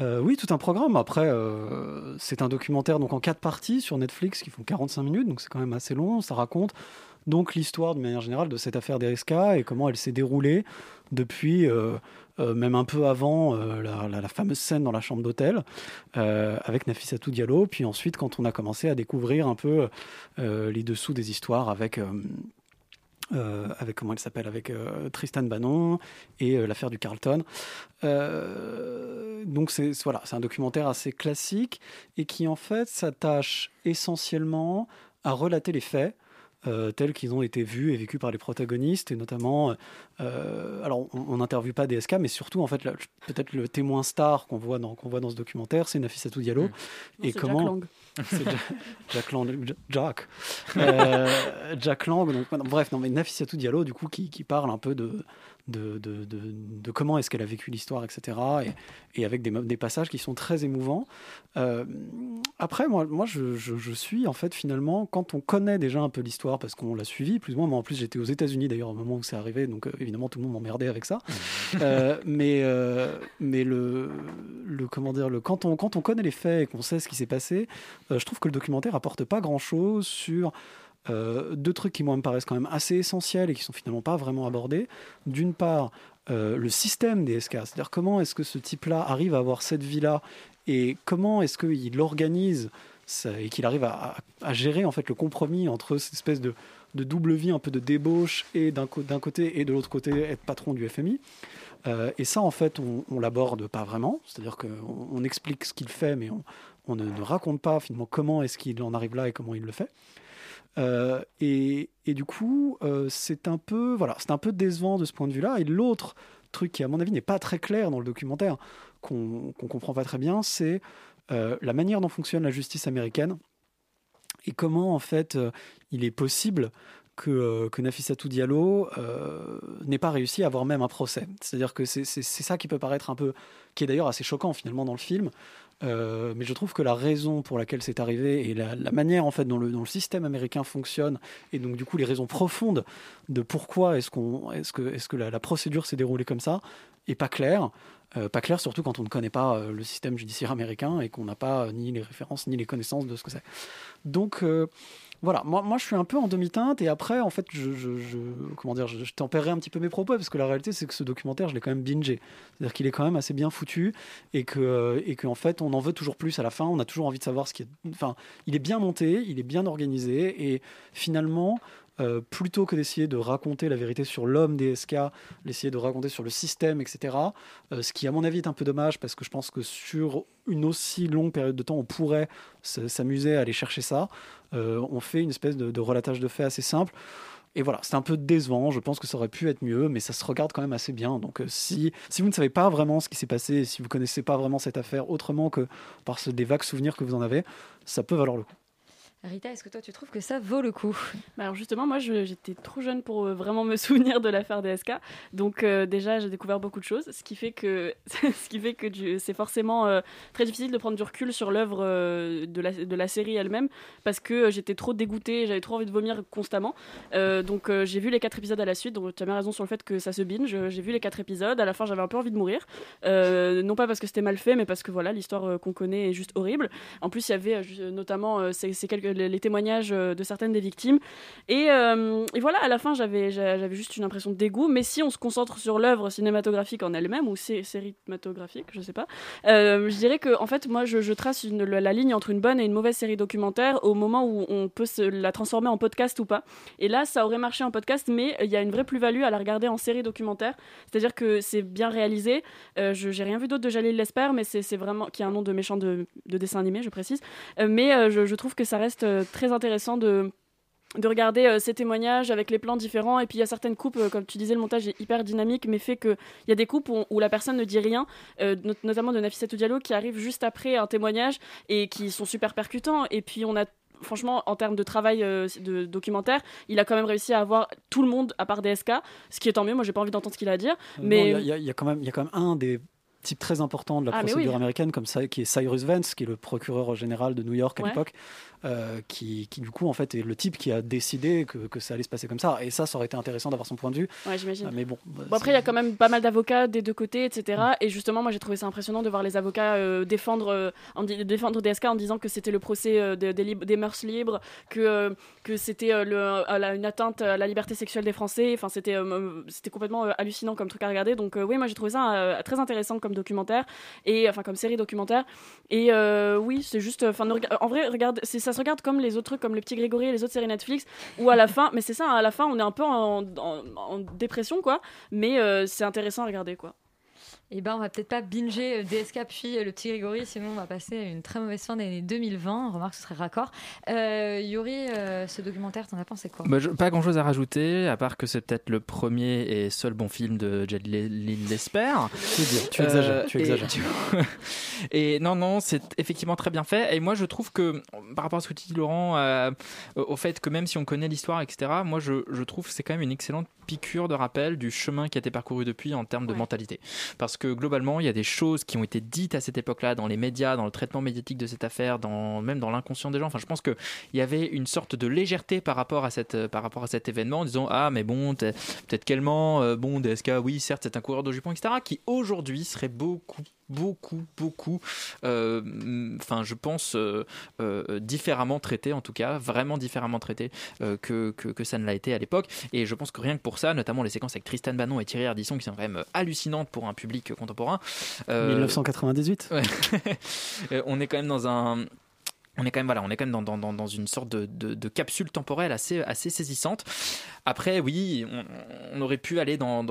Euh, oui, tout un programme. Après, euh, c'est un documentaire donc en quatre parties sur Netflix qui font 45 minutes, donc c'est quand même assez long. Ça raconte donc l'histoire de manière générale de cette affaire DSK et comment elle s'est déroulée depuis, euh, euh, même un peu avant euh, la, fameuse scène dans la chambre d'hôtel euh, avec Nafissatou Diallo, puis ensuite quand on a commencé à découvrir un peu euh, les dessous des histoires avec... euh, euh, avec comment elle s'appelle avec euh, Tristan Bannon et euh, l'affaire du Carlton. Euh, donc c'est- voilà, c'est un documentaire assez classique et qui en fait s'attache essentiellement à relater les faits. Euh, tels qu'ils ont été vus et vécus par les protagonistes et notamment euh, alors on- n'interviewe pas DSK mais surtout en fait peut-être le témoin star qu'on voit dans qu'on voit dans ce documentaire c'est Nafissatou Diallo Non, et comment Jack Lang. *laughs* c'est Ja- Jack Lang Ja- Jack. *laughs* Euh, Jack Lang donc bref non mais Nafissatou Diallo du coup qui, qui parle un peu de de, de, de, de comment est-ce qu'elle a vécu l'histoire, etc. Et, et avec des, passages qui sont très émouvants. Euh, après, moi, moi je, je- je suis en fait finalement, quand on connaît déjà un peu l'histoire, parce qu'on l'a suivi, plus ou moins, moi en plus j'étais aux États-Unis d'ailleurs au moment où c'est arrivé, donc euh, évidemment tout le monde m'emmerdait avec ça. Euh, mais mais le, le comment dire, le, quand, on, quand on connaît les faits et qu'on sait ce qui s'est passé, je trouve que le documentaire apporte pas grand-chose sur euh, deux trucs qui moi me paraissent quand même assez essentiels et qui sont finalement pas vraiment abordés. D'une part, euh, le système des SK, c'est-à-dire comment est-ce que ce type-là arrive à avoir cette vie-là et comment est-ce qu'il organise et qu'il arrive à, gérer en fait le compromis entre cette espèce de, double vie un peu de débauche et d'un côté et de l'autre côté être patron du FMI. Euh, et ça, en fait, on, on l'aborde pas vraiment. C'est-à-dire qu'on on explique ce qu'il fait, mais on, on ne, ne raconte pas finalement comment est-ce qu'il en arrive là et comment il le fait. Euh, et, du coup, euh, c'est un peu voilà, c'est un peu décevant de ce point de vue-là. Et l'autre truc qui, à mon avis, n'est pas très clair dans le documentaire, qu'on qu'on comprend pas très bien, c'est euh, la manière dont fonctionne la justice américaine et comment en fait il est possible que, euh, que Nafissatou Diallo euh, n'ait pas réussi à avoir même un procès. C'est-à-dire que c'est ça qui peut paraître un peu, qui est d'ailleurs assez choquant finalement dans le film. Euh, mais je trouve que la raison pour laquelle c'est arrivé et la, manière en fait dont le, le système américain fonctionne et donc du coup les raisons profondes de pourquoi est-ce est-ce que est-ce que la, la procédure s'est déroulée comme ça est pas claire. Euh, pas clair surtout quand on ne connaît pas euh, le système judiciaire américain et qu'on n'a pas euh, ni les références ni les connaissances de ce que c'est. Donc voilà, moi, je suis un peu en demi-teinte et après en fait je, comment dire, je, je tempérerai un petit peu mes propos parce que la réalité c'est que ce documentaire je l'ai quand même bingé, c'est-à-dire qu'il est quand même assez bien foutu et que et qu'en fait on en veut toujours plus à la fin, on a toujours envie de savoir ce qui est, enfin il est bien monté, il est bien organisé et finalement euh, plutôt que d'essayer de raconter la vérité sur l'homme des SK, d'essayer de raconter sur le système, etc. euh, ce qui, à mon avis, est un peu dommage parce que je pense que sur une aussi longue période de temps, on pourrait s'amuser à aller chercher ça. Euh, on fait une espèce de, relatage de faits assez simple. Et voilà, c'est un peu décevant. Je pense que ça aurait pu être mieux, mais ça se regarde quand même assez bien. Donc, si, si vous ne savez pas vraiment ce qui s'est passé, si vous connaissez pas vraiment cette affaire autrement que par ce- des vagues souvenirs que vous en avez, ça peut valoir le coup. Rita, est-ce que toi tu trouves que ça vaut le coup? Bah alors justement, moi j'étais trop jeune pour euh, vraiment me *laughs* souvenir de l'affaire DSK. Donc euh, déjà j'ai découvert beaucoup de choses, ce qui fait que, *laughs* ce qui fait que c'est forcément euh, très difficile de prendre du recul sur l'œuvre de, la, de la série elle-même parce que j'étais trop dégoûtée, j'avais trop envie de vomir constamment. Donc j'ai vu les quatre épisodes à la suite, donc tu as bien raison sur le fait que ça se binge. J'ai vu les quatre épisodes, à la fin j'avais un peu envie de mourir. Non pas parce que c'était mal fait, mais parce que voilà l'histoire qu'on connaît est juste horrible. En plus il y avait notamment ces, ces quelques, les, témoignages euh, de certaines des victimes. Et, euh, et voilà, à la fin, j'avais j'a- j'avais juste une impression de dégoût. Mais si on se concentre sur l'œuvre cinématographique en elle-même, ou sé- cinématographique, je sais pas, euh, je dirais que, en fait, moi, je, trace la, ligne entre une bonne et une mauvaise série documentaire au moment où on peut la transformer en podcast ou pas. Et là, ça aurait marché en podcast, mais il y a une vraie plus-value à la regarder en série documentaire. C'est-à-dire que c'est bien réalisé. Je j'ai rien vu d'autre de Jalil Lesper, mais c'est vraiment qui est un nom de méchant de, de dessin animé, je précise. Mais je trouve que ça reste euh, très intéressant de de regarder euh, ces témoignages avec les plans différents. Et puis il y a certaines coupes euh, comme tu disais le montage est hyper dynamique mais fait que il y a des coupes où, où la personne ne dit rien euh, not- notamment de Nafissatou Diallo qui arrive juste après un témoignage et qui sont super percutants. Et puis on a franchement en termes de travail euh, de documentaire il a quand même réussi à avoir tout le monde à part DSK ce qui est tant mieux. Moi j'ai pas envie d'entendre ce qu'il a à dire mais il y y, y a quand même un des type très important de la Ah, procédure oui. américaine, comme ça, qui est Cyrus Vance, qui est le procureur général de New York à Ouais. l'époque, euh, qui, qui, du coup en fait est le type qui a décidé que, que ça allait se passer comme ça. Et ça, ça aurait été intéressant d'avoir son point de vue. Ouais, j'imagine. Euh, mais bon, bah, Bon, après, il y a quand même pas mal d'avocats des deux côtés, etc. Et justement, moi, j'ai trouvé ça impressionnant de voir les avocats euh, défendre, en défendre DSK en disant que c'était le procès de- des, des mœurs libres, que, que c'était une atteinte à la liberté sexuelle des Français. Enfin, c'était c'était complètement hallucinant comme truc à regarder. Donc, oui, moi, j'ai trouvé ça très intéressant comme documentaire, et enfin, comme série documentaire. Et euh, oui, c'est juste. En vrai, regarde, ça se regarde comme les autres trucs, comme Le Petit Grégory et les autres séries Netflix, où à la fin, mais c'est ça, à la fin, on est un peu en dépression, quoi. Mais euh, c'est intéressant à regarder, quoi. Et ben, on va peut-être pas binger euh, DSK puis euh, le petit Grégory, sinon on va passer à une très mauvaise fin d'année 2020. Remarque, ce serait raccord. Euh, Yuri, euh, ce documentaire, t'en as pensé quoi? Bah, je- pas grand chose à rajouter, à part que c'est peut-être le premier et seul bon film de Jed Lesper. Tu exagères, tu et, exagères. tu- *laughs* et non, non, c'est effectivement très bien fait. Et moi, je trouve que, par rapport à ce que tu dis, Laurent, euh, au fait que même si on connaît l'histoire, etc., moi, je, je trouve que c'est quand même une excellente piqûre de rappel du chemin qui a été parcouru depuis en termes de mentalité. Parce que globalement, il y a des choses qui ont été dites à cette époque-là dans les médias, dans le traitement médiatique de cette affaire, dans, même dans l'inconscient des gens. Enfin, je pense qu'il y avait une sorte de légèreté par rapport à, cette, par rapport à cet événement en disant Ah, mais bon, peut-être ment, euh, bon, DSK, oui, certes, c'est un coureur de jupons, etc., qui aujourd'hui serait beaucoup beaucoup, beaucoup, euh, enfin, je pense, euh, euh, différemment traité, en tout cas, vraiment différemment traité que, que, que ça ne l'a été à l'époque. Et je pense que rien que pour ça, notamment les séquences avec Tristan Bannon et Thierry Ardisson, qui sont quand même hallucinantes pour un public contemporain. euh, 1998 Ouais. *laughs* Euh, on est quand même dans un on est quand même voilà, on est quand même dans, dans, dans, une sorte de, de, capsule temporelle assez, assez saisissante. Après, oui, on, aurait pu aller dans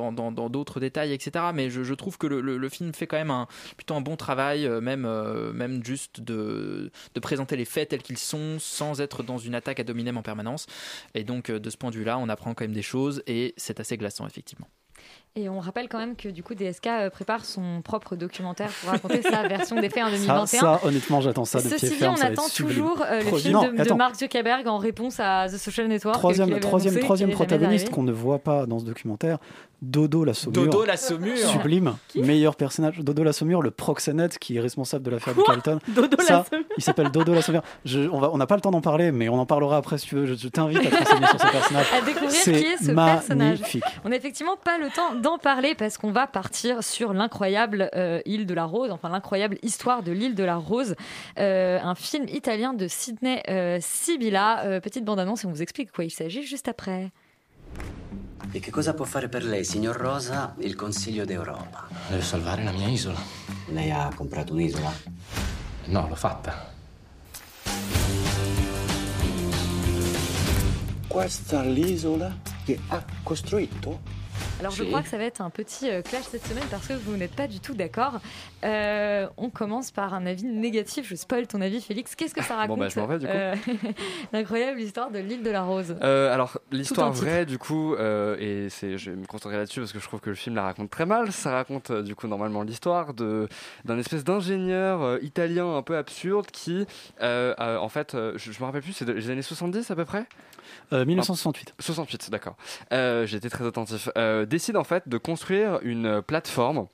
d'autres détails, etc. Mais je, je trouve que le, le, le film fait quand même un, plutôt un bon travail, euh, même, euh, même juste de, de présenter les faits tels qu'ils sont, sans être dans une attaque à dominem en permanence. Et donc, euh, de ce point de vue-là, on apprend quand même des choses, et c'est assez glaçant, effectivement. Et on rappelle quand même que du coup DSK euh, prépare son propre documentaire pour raconter sa version des faits en 2021. Ça, ça, honnêtement, j'attends ça de Ceci pied dit, ferme. on attend toujours euh, le film Non, de, de. Mark Zuckerberg en réponse à The Social Network. Troisième, avait troisième, annoncé, qui protagoniste qu'on ne voit pas dans ce documentaire, Dodo la Saumure. Dodo la Saumure. Sublime, meilleur personnage. Dodo la Saumure, le proxénète qui est responsable de l'affaire du Carlton. *laughs* Dodo la Ça, Saumure. Il s'appelle Dodo la Saumure. Je- on n'a pas le temps d'en parler, mais on en parlera après si tu veux. Je, je t'invite à te renseigner sur ce personnage. à découvrir qui est ce personnage. magnifique. On n'a effectivement pas le temps d'en parler parce qu'on va partir sur l'incroyable euh, île de la Rose, enfin l'incroyable histoire de l'île de la Rose, Euh, un film italien de Sidney euh, Sibilla. Euh, petite bande-annonce et on vous explique de quoi il s'agit juste après. E che cosa può fare per lei, signor Rosa, il Consiglio d'Europa? Deve salvare la mia isola. Lei ha comprato un'isola? No, l'ho fatta. Questa è l'isola che ha costruito? Alors je crois que ça va être un petit euh, clash cette semaine parce que vous n'êtes pas du tout d'accord. Euh, on commence par un avis négatif. Je spoil ton avis, Félix. Qu'est-ce que ça raconte *laughs* Bon, bah, je m'en vais, du coup. euh, *laughs* L'incroyable histoire de l'île de la Rose. Euh, alors l'histoire vraie du coup euh, et c'est je vais me concentrer là-dessus parce que je trouve que le film la raconte très mal ça raconte du coup normalement l'histoire de d'un espèce d'ingénieur euh, italien un peu absurde qui euh, en fait euh, je, je me rappelle plus c'est de- les années 70 à peu près? Euh, 1968. 68 d'accord euh, j'ai été très attentif Euh, décide en fait de construire une plateforme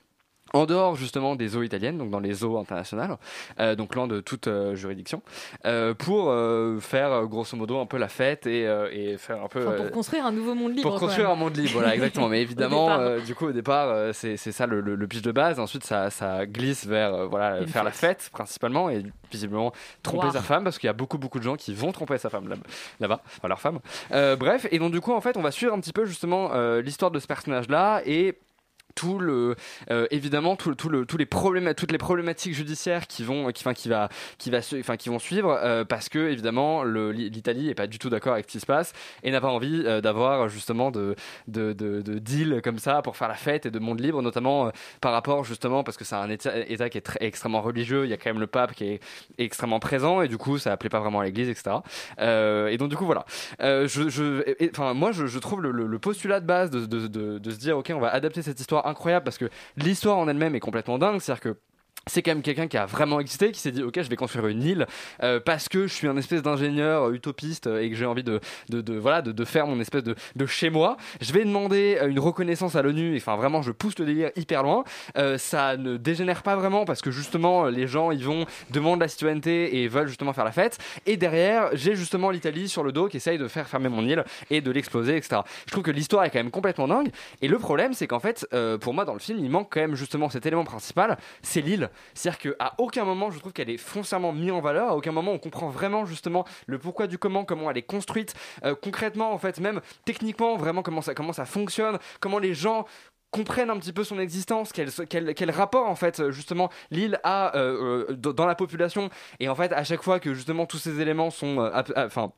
en dehors justement des eaux italiennes, donc dans les eaux internationales, euh, donc loin de toute euh, juridiction, euh, pour faire grosso modo un peu la fête et, et faire un peu Enfin, pour construire un nouveau monde libre. pour construire un monde libre, voilà, *laughs* exactement. Mais évidemment, du coup, au départ, c'est ça le, le, le pitch de base. Ensuite, ça, ça glisse vers voilà, Une faire la fête principalement et visiblement tromper sa femme parce qu'il y a beaucoup, beaucoup de gens qui vont tromper sa femme là- là-bas, enfin leur femme. Bref, et donc du coup, en fait, on va suivre un petit peu justement l'histoire de ce personnage-là et tout le euh, évidemment tous les problèmes toutes les problématiques judiciaires qui vont qui va qui va qui vont suivre euh, parce que évidemment l'Italie est pas du tout d'accord avec ce qui se passe et n'a pas envie euh, d'avoir justement de de, de de deal comme ça pour faire la fête et de monde libre notamment par rapport justement parce que c'est un état, qui est extrêmement religieux il y a quand même le pape qui est extrêmement présent et du coup ça appelait pas vraiment à l'église etc et donc du coup voilà. Moi, je, trouve le, postulat de base de se dire, ok, on va adapter cette histoire incroyable parce que l'histoire en elle-même est complètement dingue. C'est-à-dire que c'est quand même quelqu'un qui a vraiment existé, qui s'est dit ok je vais construire une île euh, parce que je suis un espèce d'ingénieur euh, utopiste euh, et que j'ai envie de, de, de- voilà de, de faire mon espèce de, de chez moi. Je vais demander euh, une reconnaissance à l'ONU. Enfin vraiment je pousse le délire hyper loin. Euh, ça ne dégénère pas vraiment parce que justement les gens ils vont demander la citoyenneté et veulent justement faire la fête. Et derrière j'ai justement l'Italie sur le dos qui essaye de faire fermer mon île et de l'exploser etc. Je trouve que l'histoire est quand même complètement dingue. Et le problème c'est qu'en fait euh, pour moi dans le film il manque quand même justement cet élément principal, c'est l'île. C'est-à-dire qu'à aucun moment, je trouve qu'elle est foncièrement mise en valeur. À aucun moment, on comprend vraiment justement le pourquoi du comment, comment elle est construite euh, concrètement, en fait, même techniquement, vraiment comment ça, comment ça fonctionne, comment les gens comprennent un petit peu son existence, quel, rapport en fait justement l'île a euh, euh, dans la population et en fait à chaque fois que justement tous ces éléments sont enfin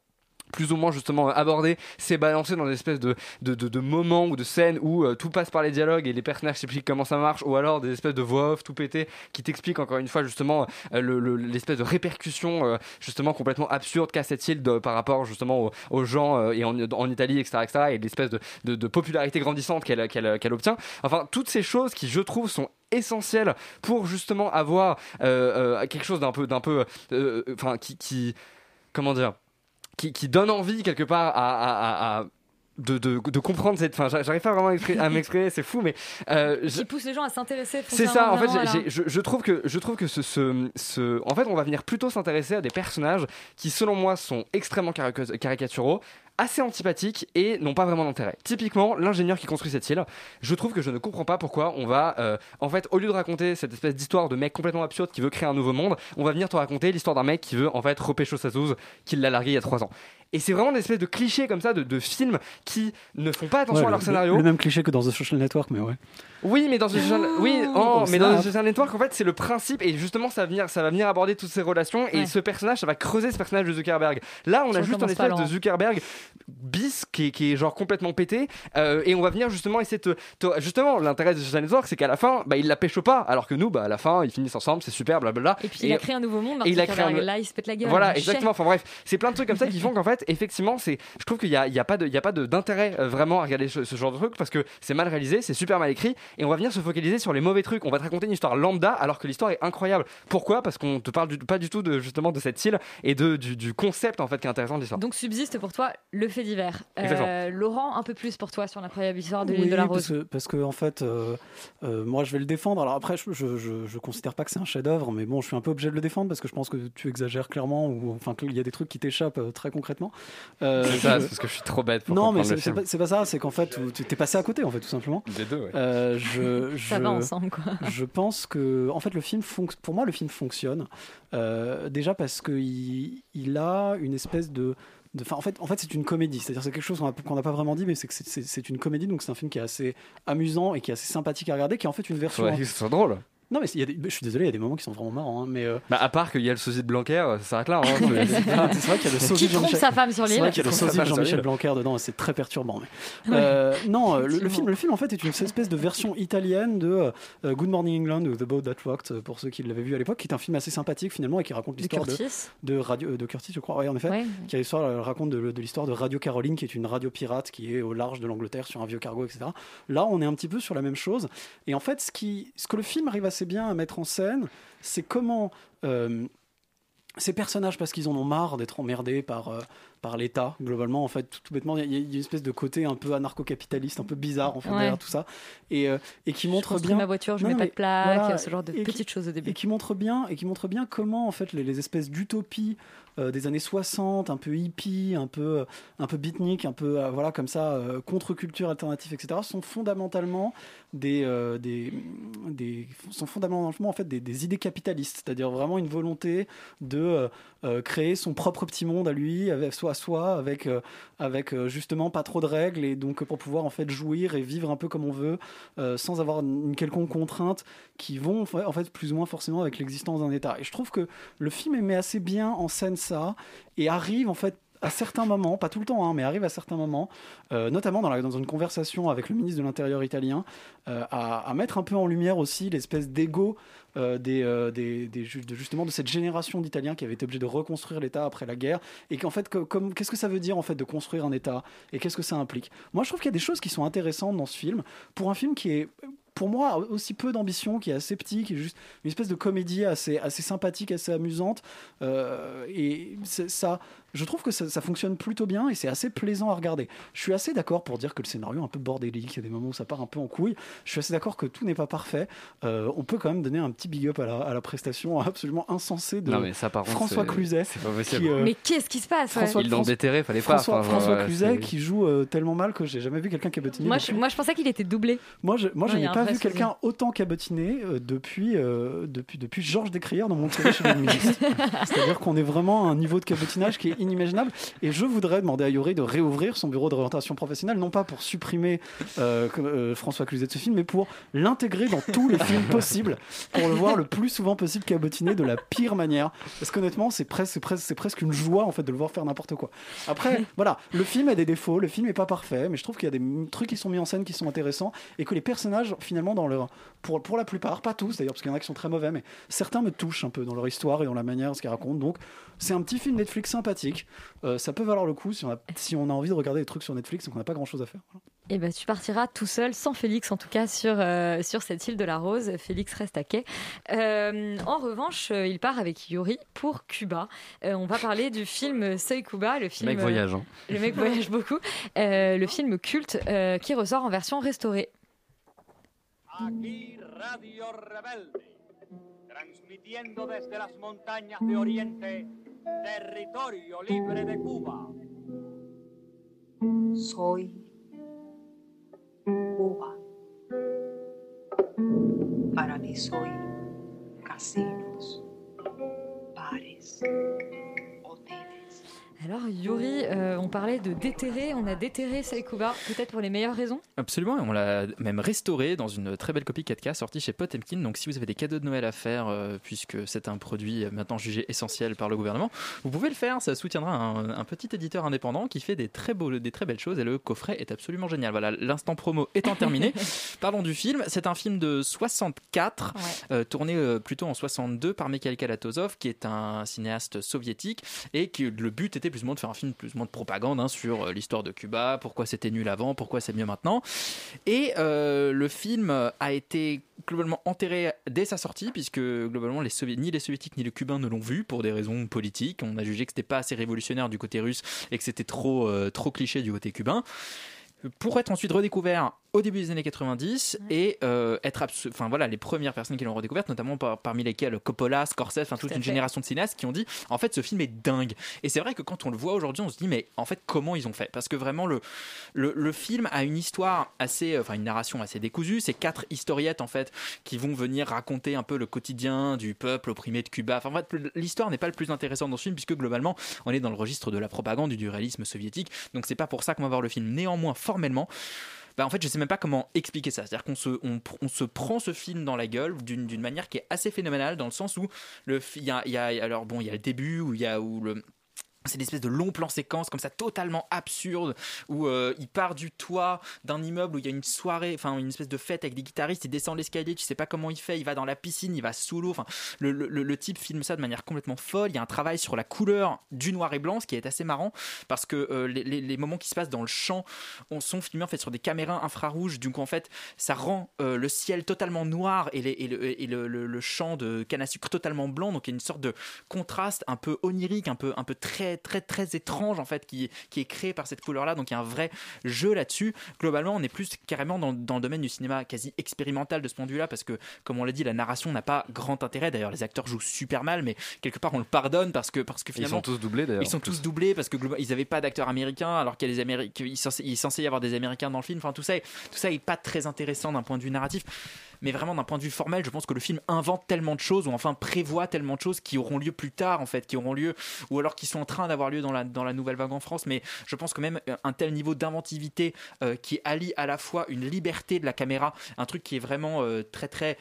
plus ou moins justement abordé, c'est balancé dans des espèces de, de, de, moments ou de scènes où euh, tout passe par les dialogues et les personnages t'expliquent comment ça marche, ou alors des espèces de voix off tout pété qui t'expliquent encore une fois justement euh, le- le- l'espèce de répercussion euh, justement complètement absurde qu'a cette île par rapport justement aux, gens et en, Italie etc, etc et l'espèce de, popularité grandissante qu'elle obtient. Enfin toutes ces choses qui je trouve sont essentielles pour justement avoir quelque chose d'un peu d'un peu enfin qui, qui comment dire qui, donne envie quelque part à, à- à- à- de, de, de comprendre cette. Enfin, j'a- j'arrive pas vraiment à expri- à m'exprimer, c'est fou, mais euh, je- Qui pousse les gens à s'intéresser. c'est ça. En fait, je, je trouve que je trouve que ce, ce, ce- en fait, on va venir plutôt s'intéresser à des personnages qui, selon moi, sont extrêmement carica- caricaturaux assez antipathiques et n'ont pas vraiment d'intérêt. Typiquement, l'ingénieur qui construit cette île, je trouve que je ne comprends pas pourquoi on va, euh, en fait, au lieu de raconter cette espèce d'histoire de mec complètement absurde qui veut créer un nouveau monde, on va venir te raconter l'histoire d'un mec qui veut, en fait, repêcher sa zouze, qui l'a largué il y a trois ans. Et c'est vraiment des espèces de clichés comme ça, de, de films qui ne font pas attention Ouais, à leur le- scénario. Le même cliché que dans The Social Network, mais ouais. Oui, mais dans The Social, oui, oh, mais dans snap. The Social Network, en fait, c'est le principe et justement, ça va venir, ça va venir aborder toutes ces relations et Ouais. ce personnage, ça va creuser ce personnage de Zuckerberg. Là, on Ça a juste un espèce de. Zuckerberg bis qui est, qui est genre complètement pété euh, et on va venir justement essayer de, te- te- justement l'intérêt de The Social Network, c'est qu'à la fin, bah, il la pêche pas, alors que nous, bah, à la fin, ils finissent ensemble, c'est super, blablabla. Et puis il a créé un nouveau monde. et il a Martin créé un- Zuckerberg. Là, il se pète la gueule. Voilà, exactement. Enfin bref, c'est plein de trucs comme ça qui font qu'en fait, effectivement, c'est, je trouve qu'il y a, il y a pas de, il y a pas de- d'intérêt euh, vraiment à regarder ce, ce genre de truc parce que c'est mal réalisé, c'est super mal écrit et on va venir se focaliser sur les mauvais trucs. On va te raconter une histoire lambda alors que l'histoire est incroyable. Pourquoi? Parce qu'on te parle du- pas du tout de justement de cette île et de du, du concept en fait qui est intéressant de l'histoire. Donc subsiste pour toi le fait divers. Euh. Laurent, un peu plus pour toi sur l'incroyable histoire de l'île Oui, de la parce Rose. que, parce que, en fait, euh, euh, moi je vais le défendre. Alors après, je, je, je, je considère pas que c'est un chef-d'œuvre, mais bon, je suis un peu obligé de le défendre parce que je pense que tu exagères clairement ou enfin qu'il y a des trucs qui t'échappent euh, très concrètement. Euh, C'est ça, je- c'est parce que je suis trop bête pour non, mais c'est c'est film. pas, c'est pas ça. C'est qu'en fait, tu t'es passé à côté, en fait, tout simplement. Des deux, ouais. Euh, je, *laughs* Ça va ensemble, quoi. *laughs* Je pense que, en fait, le film pour moi, le film fonctionne euh, déjà parce que il, il a une espèce de de- enfin, en fait, en fait c'est une comédie. C'est-à-dire c'est quelque chose qu'on n'a pas vraiment dit, mais c'est que c'est- c'est c'est une comédie, donc c'est un film qui est assez amusant et qui est assez sympathique à regarder, qui est en fait une version. Faudrait que ce soit drôle. Non, mais il y a des- je suis désolé, il y a des moments qui sont vraiment marrants, hein, mais. euh, Bah, à part qu'il y a le sosie de Blanquer, ça s'arrête là. hein. *laughs* c'est vrai qu'il y a le sosie de trompe Jean-Michel- sa femme sur C'est l'île. vrai qu'il y a le sosie de Jean-Michel. Blanquer dedans, et c'est très perturbant. Mais... Ouais. Euh, non, euh, le, film, le film en fait est une espèce de version italienne de euh, Good Morning England ou The Boat That Rocked euh, pour ceux qui l'avaient vu à l'époque, qui est un film assez sympathique finalement et qui raconte De l'histoire de, Curtis. de radio de Curtis, je crois, ouais, en effet, Ouais. qui a l'histoire, euh, raconte de, de l'histoire de Radio Caroline, qui est une radio pirate qui est au large de l'Angleterre sur un vieux cargo, etc. Là, on est un petit peu sur la même chose. Et en fait, ce qui, ce que le film arrive assez bien à mettre en scène, c'est comment euh, ces personnages, parce qu'ils en ont marre d'être emmerdés par, euh, par l'État, globalement, en fait, tout, tout bêtement, il y, a- une espèce de côté un peu anarcho-capitaliste, un peu bizarre, en fait, Ouais. derrière tout ça, et, euh, et qui Je montre construis bien. ma voiture, je Non, mets pas de plaque, voilà, ce genre de qui- petites choses au début. et qui montre bien et qui montre bien comment en fait les, les espèces d'utopies euh, des années 60 un peu hippie un peu un peu beatnik un peu euh, voilà comme ça euh, contre-culture alternative etc sont fondamentalement des, euh, des, des sont fondamentalement en fait des, des idées capitalistes c'est-à-dire vraiment une volonté de euh, euh, créer son propre petit monde à lui avec soi à soi avec euh, avec euh, justement pas trop de règles et donc pour pouvoir en fait jouir et vivre un peu comme on veut euh, sans avoir une quelconque contrainte qui vont en fait plus ou moins forcément avec l'existence d'un État. Et je trouve que le film met assez bien en scène ça et arrive en fait à certains moments, pas tout le temps, hein, mais arrive à certains moments, notamment dans, une conversation avec le ministre de l'Intérieur italien, à mettre un peu en lumière aussi l'espèce d'ego euh, des, euh, justement de cette génération d'Italiens qui avaient été obligés de reconstruire l'État après la guerre, et qu'en fait, qu'est-ce que ça veut dire en fait de construire un État, et qu'est-ce que ça implique? Moi, je trouve qu'il y a des choses qui sont intéressantes dans ce film, pour un film qui est pour moi aussi peu d'ambition, qui est assez petit, qui est juste une espèce de comédie assez, assez sympathique, assez amusante. Euh, et ça, je trouve que ça, ça fonctionne plutôt bien et c'est assez plaisant à regarder. Je suis assez d'accord pour dire que le scénario est un peu bordélique, il y a des moments où ça part un peu en couille. Je suis assez d'accord que tout n'est pas parfait. Euh, on peut quand même donner un petit big up à la, à la prestation *laughs* absolument insensée de Non, mais ça, par contre, François Cluzet. qui, euh, Mais qu'est-ce qui se passe ouais. François- François- déterré, fallait pas. François, enfin, François ouais, Cluzet qui joue euh, tellement mal que j'ai jamais vu quelqu'un cabotiner. moi, depuis. je, moi, je pensais qu'il était doublé. Moi, je, moi, je Ouais, il n'ai a pas vrai vu quelqu'un autant cabotiner euh, depuis, euh, depuis, depuis Georges Descrières dans mon série chez. *laughs* C'est-à-dire qu'on est vraiment à un niveau de cabotinage qui est inimaginable. Et je voudrais demander à Yuri de réouvrir son bureau d'orientation professionnelle, non pas pour supprimer euh, euh, François Cluzet de ce film, mais pour l'intégrer dans tous les films *laughs* possibles, pour le voir le plus souvent possible cabotiner de la pire manière. Parce qu'honnêtement, c'est presque, presque, presque une joie en fait de le voir faire n'importe quoi. Après, *laughs* voilà, le film a des défauts, le film n'est pas parfait, mais je trouve qu'il y a des trucs qui sont mis en scène qui sont intéressants et que les personnages, finalement, dans leur, pour, pour la plupart, pas tous d'ailleurs, parce qu'il y en a qui sont très mauvais, mais certains me touchent un peu dans leur histoire et dans la manière, ce qu'ils racontent. Donc, c'est un petit film Netflix sympathique. Euh, ça peut valoir le coup si on, a, si on a envie de regarder des trucs sur Netflix et qu'on n'a pas grand chose à faire. Voilà. Et ben, tu partiras tout seul, sans Félix en tout cas, sur, euh, sur cette île de la Rose. Félix reste à quai. Euh, en revanche, euh, il part avec Yuri pour Cuba. Euh, on va parler du film Seuil Cuba, le film. mec voyage, hein. Le mec voyage beaucoup. Euh, le film culte euh, qui ressort en version restaurée. Aquí Radio Rebelde, transmitiendo desde las montañas de Oriente, territorio libre de Cuba. Soy Cuba. Para mí soy casinos, bares. Alors Yuri, euh, on parlait de déterrer, on a déterré Seuil Cuba, peut-être pour les meilleures raisons. Absolument, et on l'a même restauré dans une très belle copie 4K sortie chez Potemkin. Donc si vous avez des cadeaux de Noël à faire, euh, puisque c'est un produit maintenant jugé essentiel par le gouvernement, vous pouvez le faire. Ça soutiendra un, un petit éditeur indépendant qui fait des très, beaux, des très belles choses et le coffret est absolument génial. Voilà, l'instant promo étant terminé. *laughs* Parlons du film. C'est un film de 64, euh, tourné plutôt en 62 par Mikhail Kalatozov, qui est un cinéaste soviétique et qui le but était plus de faire un film plus ou moins de propagande hein, sur euh, l'histoire de Cuba, pourquoi c'était nul avant, pourquoi c'est mieux maintenant. Et euh, le film a été globalement enterré dès sa sortie, puisque globalement ni les soviétiques ni les cubains ne l'ont vu pour des raisons politiques. On a jugé que c'était pas assez révolutionnaire du côté russe et que c'était trop, euh, trop cliché du côté cubain. Pour être ensuite redécouvert au début des années 90 et euh, être enfin voilà les premières personnes qui l'ont redécouverte notamment par- parmi lesquelles Coppola, Scorsese, enfin toute une fait. génération de cinéastes qui ont dit en fait ce film est dingue et c'est vrai que quand on le voit aujourd'hui on se dit mais en fait comment ils ont fait? Parce que vraiment le le, le film a une histoire assez enfin une narration assez décousue. C'est quatre historiettes en fait qui vont venir raconter un peu le quotidien du peuple opprimé de Cuba. Enfin en fait l'histoire n'est pas le plus intéressant dans ce film puisque globalement on est dans le registre de la propagande du réalisme soviétique. Donc c'est pas pour ça qu'on va voir le film. Néanmoins formellement bah, en fait, je sais même pas comment expliquer ça. C'est-à-dire qu'on se, prend ce film dans la gueule d'une manière qui est assez phénoménale, dans le sens où le, il y a, il y a le début où il y a où le c'est une espèce de long plan séquence comme ça totalement absurde où euh, il part du toit d'un immeuble où il y a une soirée enfin une espèce de fête avec des guitaristes il descend l'escalier tu sais pas comment il fait il va dans la piscine il va sous l'eau enfin le, le- type filme ça de manière complètement folle. Il y a un travail sur la couleur du noir et blanc ce qui est assez marrant parce que euh, les, moments qui se passent dans le champ on sont filmés en fait sur des caméras infrarouges. Donc en fait ça rend euh, le ciel totalement noir et, les- et le, et le champ de canne à sucre totalement blanc. Donc il y a une sorte de contraste un peu onirique un peu un peu très très très étrange en fait qui, qui est créé par cette couleur là donc il y a un vrai jeu là-dessus. Globalement on est plus carrément dans, dans le domaine du cinéma quasi expérimental de ce point de vue là parce que comme on l'a dit la narration n'a pas grand intérêt. D'ailleurs les acteurs jouent super mal mais quelque part on le pardonne parce que parce que Ils finalement sont tous doublés d'ailleurs. ils sont tous doublés parce que ils n'avaient pas d'acteurs américains alors qu'il y a il est censé- y avoir des américains dans le film. Enfin tout ça tout ça est pas très intéressant d'un point de vue narratif mais vraiment d'un point de vue formel je pense que le film invente tellement de choses ou enfin prévoit tellement de choses qui auront lieu plus tard en fait qui auront lieu ou alors qui sont en train d'avoir lieu dans la, dans la nouvelle vague en France. Mais je pense que même euh, un tel niveau d'inventivité euh, qui allie à la fois une liberté de la caméra un truc qui est vraiment euh, très très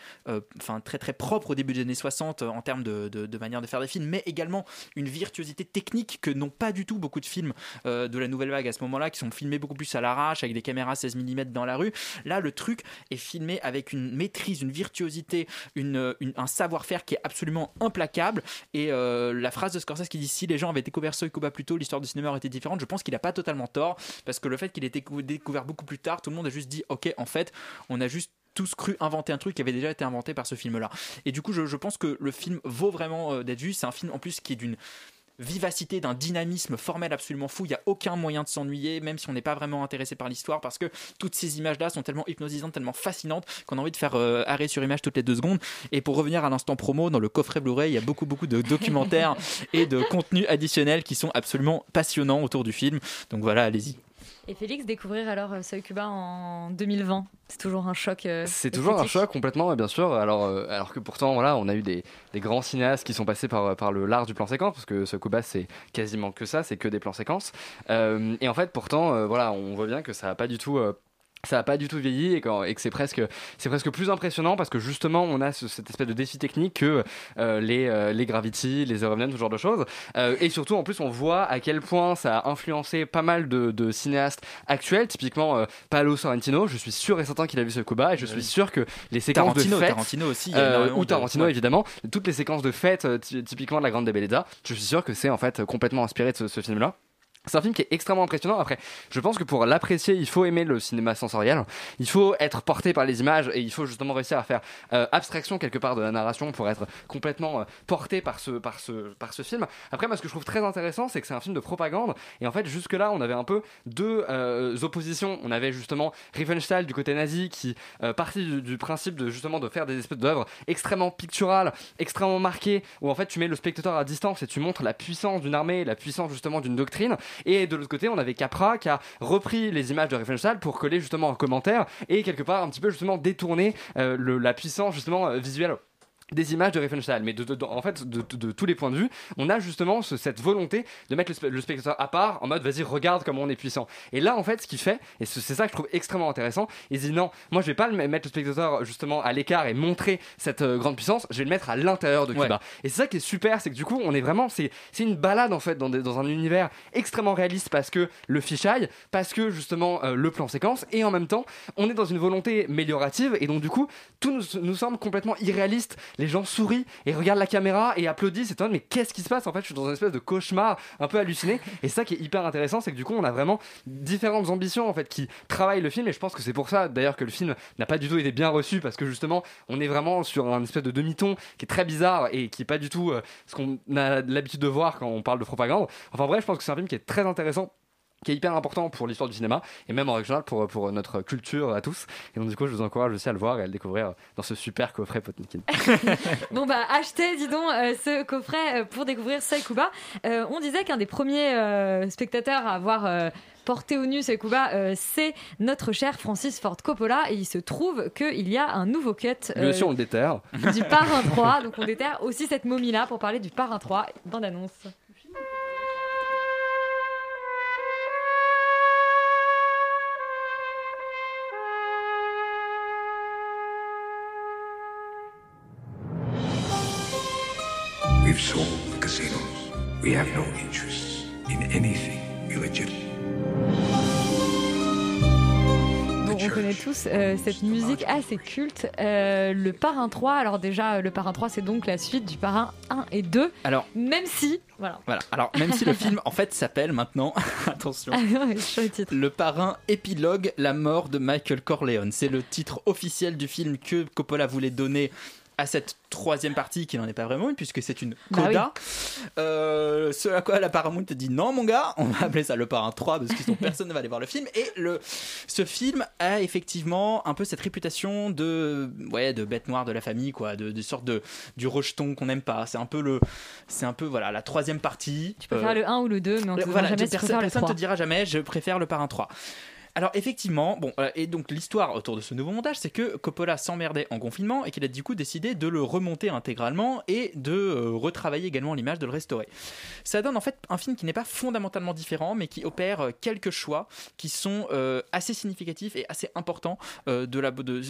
enfin très très propre au début des années 60 euh, en termes de, de, de manière de faire des films mais également une virtuosité technique que n'ont pas du tout beaucoup de films de la nouvelle vague à ce moment-là qui sont filmés beaucoup plus à l'arrache avec des caméras 16 mm dans la rue. Là le truc est filmé avec une maîtrise une virtuosité un savoir-faire qui est absolument implacable et euh, la phrase de Scorsese qui dit si les gens avaient découvert Soy Cuba plus tôt l'histoire du cinéma aurait été différente je pense qu'il a pas totalement tort parce que le fait qu'il ait découvert beaucoup plus tard tout le monde a juste dit ok en fait on a juste tous cru inventer un truc qui avait déjà été inventé par ce film-là. Et du coup, je, je pense que le film vaut vraiment euh, d'être vu. C'est un film en plus qui est d'une vivacité, d'un dynamisme formel absolument fou. Il n'y a aucun moyen de s'ennuyer, même si on n'est pas vraiment intéressé par l'histoire, parce que toutes ces images-là sont tellement hypnotisantes, tellement fascinantes, qu'on a envie de faire euh, arrêt sur image toutes les deux secondes. Et pour revenir à l'instant promo, dans le coffret Blu-ray, il y a beaucoup, beaucoup de documentaires *laughs* et de contenus additionnels qui sont absolument passionnants autour du film. Donc voilà, allez-y. Et Félix, découvrir alors euh, Seuil Cuba en 2020, c'est toujours un choc. euh, C'est toujours un choc complètement, bien sûr. Alors, euh, alors que pourtant, voilà, on a eu des, des grands cinéastes qui sont passés par, par le l'art du plan séquence, parce que ce Kuba, c'est quasiment que ça, c'est que des plans séquences. Euh, et en fait, pourtant, voilà, on voit bien que ça n'a pas du tout. Ça a pas du tout vieilli et, quand- et que c'est presque, c'est presque plus impressionnant parce que justement on a ce- cette espèce de défi technique que euh, les, euh, les Gravity, les The Revenant, ce genre de choses. Euh, et surtout en plus on voit à quel point ça a influencé pas mal de, de cinéastes actuels, typiquement euh, Paolo Sorrentino. Je suis sûr et certain qu'il a vu ce Kuba et je suis sûr que les séquences Tarantino, de fête, Tarantino aussi, ou Tarantino évidemment, toutes les séquences de fête ty- typiquement de la Grande Bellezza, je suis sûr que c'est en fait complètement inspiré de ce, ce film-là. C'est un film qui est extrêmement impressionnant. Après, je pense que pour l'apprécier, il faut aimer le cinéma sensoriel. Il faut être porté par les images et il faut justement réussir à faire euh, abstraction quelque part de la narration pour être complètement euh, porté par ce, par, ce, par ce film. Après, moi, ce que je trouve très intéressant, c'est que c'est un film de propagande. Et en fait, jusque-là, on avait un peu deux euh, oppositions. On avait justement Riefenstahl du côté nazi qui euh, partit du, du principe de justement de faire des espèces d'œuvres extrêmement picturales, extrêmement marquées, où en fait tu mets le spectateur à distance et tu montres la puissance d'une armée, la puissance justement d'une doctrine. Et de l'autre côté, on avait Capra qui a repris les images de Riefenstahl pour coller justement un commentaire et quelque part un petit peu justement détourner euh, la puissance justement euh, visuelle des images de Riefenstahl, mais de, de- de- en fait, de, tous les points de vue, on a justement ce- cette volonté de mettre le, spe- le spectateur à part, en mode vas-y, regarde comment on est puissant. Et là, en fait, ce qu'il fait, et c'est ça que je trouve extrêmement intéressant, il dit non, moi je vais pas le mettre le spectateur justement à l'écart et montrer cette euh, grande puissance, je vais le mettre à l'intérieur de Cuba. Ouais. Et c'est ça qui est super, c'est que du coup, on est vraiment, c'est c'est une balade en fait dans, des- dans un univers extrêmement réaliste parce que le fisheye, parce que justement euh, le plan séquence, et en même temps, on est dans une volonté améliorative, et donc du coup, tout nous, nous semble complètement irréaliste. Les gens sourient et regardent la caméra et applaudissent, et mais qu'est-ce qui se passe? En fait, je suis dans une espèce de cauchemar un peu halluciné, *laughs* et ça qui est hyper intéressant, c'est que du coup, on a vraiment différentes ambitions en fait qui travaillent le film, et je pense que c'est pour ça d'ailleurs que le film n'a pas du tout été bien reçu, parce que justement, on est vraiment sur un espèce de demi-ton qui est très bizarre et qui est pas du tout euh, ce qu'on a l'habitude de voir quand on parle de propagande. Enfin bref, je pense que c'est un film qui est très intéressant qui est hyper important pour l'histoire du cinéma et même en règle générale pour, pour notre culture à tous et donc du coup je vous encourage aussi à le voir et à le découvrir dans ce super coffret Potnikin *laughs* Bon bah achetez dis donc euh, ce coffret euh, pour découvrir Seuil Kuba. Euh, on disait qu'un des premiers euh, spectateurs à avoir porté au nu Seuil Kuba, euh, c'est notre cher Francis Ford Coppola et il se trouve qu'il y a un nouveau cut lui euh, aussi on le déterre du Parrain 3. Donc on déterre aussi cette momie là pour parler du Parrain 3. Bande annonce. We've sold the casinos. We have no interest in anything illegitimate. Bon, on connaît tous euh, cette musique assez culte. Euh, le Parrain 3, alors déjà, le Parrain 3, c'est donc la suite du Parrain 1 et 2. Alors, Même si, voilà. Voilà. Alors, même si le film, en fait, s'appelle maintenant, *laughs* attention, Ah non, le titre. Le parrain épilogue, la mort de Michael Corleone. C'est le titre officiel du film que Coppola voulait donner à cette troisième partie qui n'en est pas vraiment une puisque c'est une Bah coda. Euh, ce à quoi la Paramount a dit non mon gars, on va appeler ça le parrain 3 parce que sinon *laughs* personne ne va aller voir le film. Et le, ce film a effectivement un peu cette réputation de, ouais, de bête noire de la famille quoi, de, de sorte de du rejeton qu'on n'aime pas. C'est un peu le, c'est un peu voilà la troisième partie. Tu peux faire le 1 ou le 2, mais on te Euh, voilà, jamais si personne, le personne 3. te dira jamais je préfère le parrain 3. Alors effectivement, bon, euh, et donc l'histoire autour de ce nouveau montage, c'est que Coppola s'emmerdait en confinement et qu'il a du coup décidé de le remonter intégralement et de euh, retravailler également l'image, de le restaurer. Ça donne en fait un film qui n'est pas fondamentalement différent, mais qui opère euh, quelques choix qui sont assez significatifs et assez importants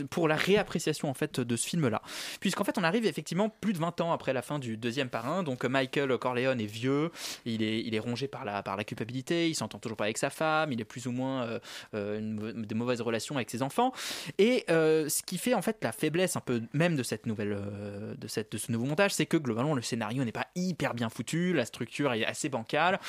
pour la réappréciation en fait de ce film-là. Puisqu'en fait, on arrive effectivement plus de 20 ans après la fin du deuxième parrain, donc Michael Corleone est vieux, il est, il est rongé par la, par la culpabilité, il s'entend toujours pas avec sa femme, il est plus ou moins une mau- des mauvaises relations avec ses enfants. Et euh, ce qui fait en fait la faiblesse un peu même de cette nouvelle, euh, de, cette, de ce nouveau montage, c'est que globalement le scénario n'est pas hyper bien foutu, la structure est assez bancale,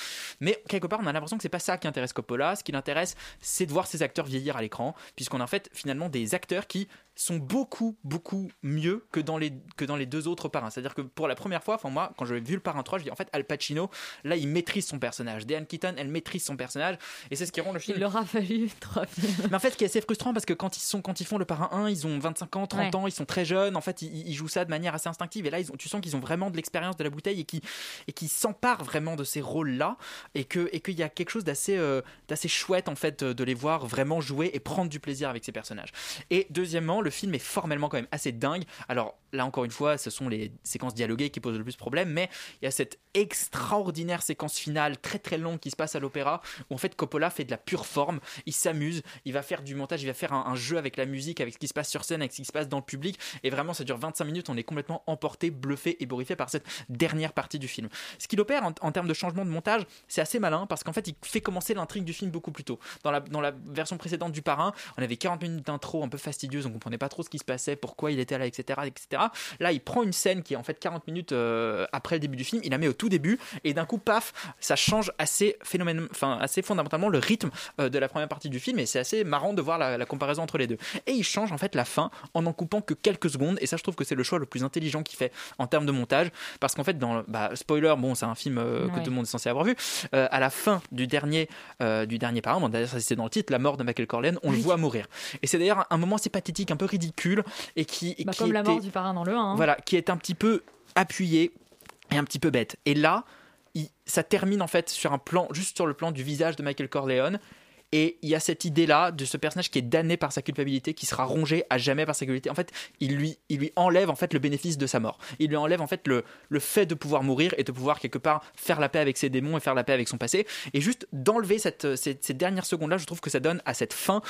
mais quelque part on a l'impression que c'est pas ça qui intéresse Coppola. Ce qui l'intéresse, c'est de voir ses acteurs vieillir à l'écran, puisqu'on a en fait finalement des acteurs qui sont beaucoup, beaucoup mieux que dans les, que dans les deux autres parrains. C'est-à-dire que pour la première fois, enfin moi, quand j'ai vu le parrain 3, je dis en fait, Al Pacino, là, il maîtrise son personnage. Diane Keaton, elle maîtrise son personnage. Et c'est ce qui rend le film. Il leur a fallu trois films. Mais en fait, ce qui est assez frustrant, parce que quand ils, sont, quand ils font le parrain 1, ils ont 25 ans, 30 Ouais. ans, ils sont très jeunes. En fait, ils, ils jouent ça de manière assez instinctive. Et là, ils ont, tu sens qu'ils ont vraiment de l'expérience de la bouteille et qui et qui s'emparent vraiment de ces rôles-là. Et que et qu'il y a quelque chose d'assez euh, d'assez chouette, en fait, de les voir vraiment jouer et prendre du plaisir avec ces personnages. Et deuxièmement, le film est formellement quand même assez dingue. Alors là, encore une fois, ce sont les séquences dialoguées qui posent le plus problème, mais il y a cette extraordinaire séquence finale très très longue qui se passe à l'opéra où en fait Coppola fait de la pure forme. Il s'amuse, il va faire du montage, il va faire un, jeu avec la musique, avec ce qui se passe sur scène, avec ce qui se passe dans le public. Et vraiment, ça dure 25 minutes. On est complètement emporté, bluffé, ébouriffé par cette dernière partie du film. Ce qu'il opère en, en termes de changement de montage, c'est assez malin parce qu'en fait, il fait commencer l'intrigue du film beaucoup plus tôt. Dans la, dans la version précédente du Parrain, on avait 40 minutes d'intro un peu fastidieuse, on comprenait pas trop ce qui se passait, pourquoi il était là, etc., etc. Là, il prend une scène qui est en fait 40 minutes euh, après le début du film, il la met au tout début, et d'un coup, paf, ça change assez phénomène, enfin assez fondamentalement le rythme euh, de la première partie du film, et c'est assez marrant de voir la, la comparaison entre les deux. Et il change en fait la fin en en coupant que quelques secondes, et ça, je trouve que c'est le choix le plus intelligent qu'il fait en termes de montage, parce qu'en fait, dans le- bah, spoiler, bon, c'est un film euh, que Ouais. tout le monde est censé avoir vu. à la fin du dernier, du dernier parrain, bon, d'ailleurs, ça, c'est dans le titre, la mort de Michael Corleone, on le voit mourir. Et c'est d'ailleurs un moment assez pathétique, un peu ridicule, et qui, et Bah, qui comme la était- mort du parrain dans le 1. hein. voilà, qui est un petit peu appuyé et un petit peu bête. Et là, il- ça termine en fait sur un plan, juste sur le plan du visage de Michael Corleone. Et il y a cette idée-là de ce personnage qui est damné par sa culpabilité, qui sera rongé à jamais par sa culpabilité. En fait, il lui, il lui enlève en fait le bénéfice de sa mort. Il lui enlève en fait le, le fait de pouvoir mourir et de pouvoir quelque part faire la paix avec ses démons et faire la paix avec son passé. Et juste d'enlever cette, ces, ces dernières secondes-là, je trouve que ça donne à cette fin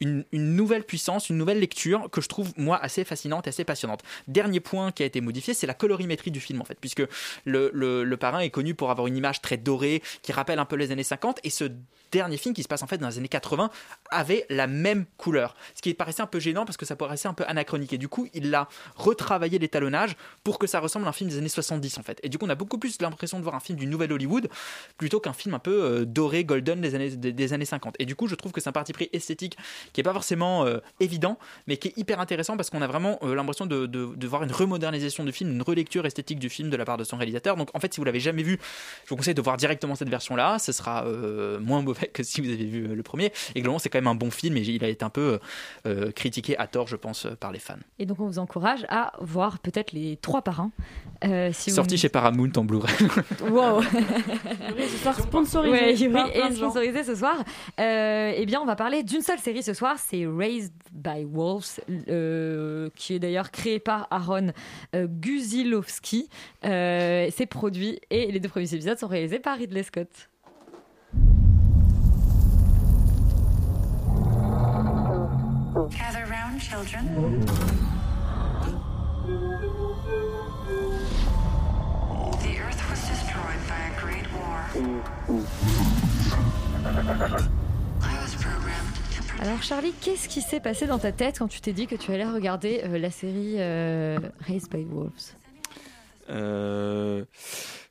une, une nouvelle puissance, une nouvelle lecture que je trouve moi assez fascinante et assez passionnante. Dernier point qui a été modifié, c'est la colorimétrie du film en fait, puisque le, le, le parrain est connu pour avoir une image très dorée qui rappelle un peu les années 50 et ce dernier film qui se passe en fait dans les années 80 avait la même couleur. Ce qui paraissait un peu gênant parce que ça paraissait un peu anachronique. Et du coup, il a retravaillé l'étalonnage pour que ça ressemble à un film des années 70 en fait. Et du coup, on a beaucoup plus l'impression de voir un film du nouvel Hollywood plutôt qu'un film un peu euh, doré, golden des années, des, années 50. Et du coup, je trouve que c'est un parti pris esthétique qui est pas forcément euh, évident, mais qui est hyper intéressant parce qu'on a vraiment euh, l'impression de, voir une remodernisation du film, une relecture esthétique du film de la part de son réalisateur. Donc en fait, si vous l'avez jamais vu, je vous conseille de voir directement cette version-là. Ce sera moins mauvais que si vous avez vu euh, le premier. Et globalement, c'est quand même un bon film et il a été un peu euh, euh, critiqué à tort, je pense, par les fans. Et donc on vous encourage à voir peut-être les trois parrains. Euh, si vous- Sorti chez Paramount en Blu-ray. *laughs* Wow. Yuri, ce soir, sponsorisé Ouais, Yuri par est sponsorisé ce soir. Euh, eh bien, on va parler d'une seule série ce soir, c'est Raised by Wolves, euh, qui est d'ailleurs créée par Aaron euh, Guzilowski. Euh, c'est produit et les deux premiers épisodes sont réalisés par Ridley Scott. Gather round, children. The Earth was destroyed by a great war. I was programmed to Alors Charlie, qu'est-ce qui s'est passé dans ta tête quand tu t'es dit que tu allais regarder euh, la série euh, Raised by Wolves? Euh,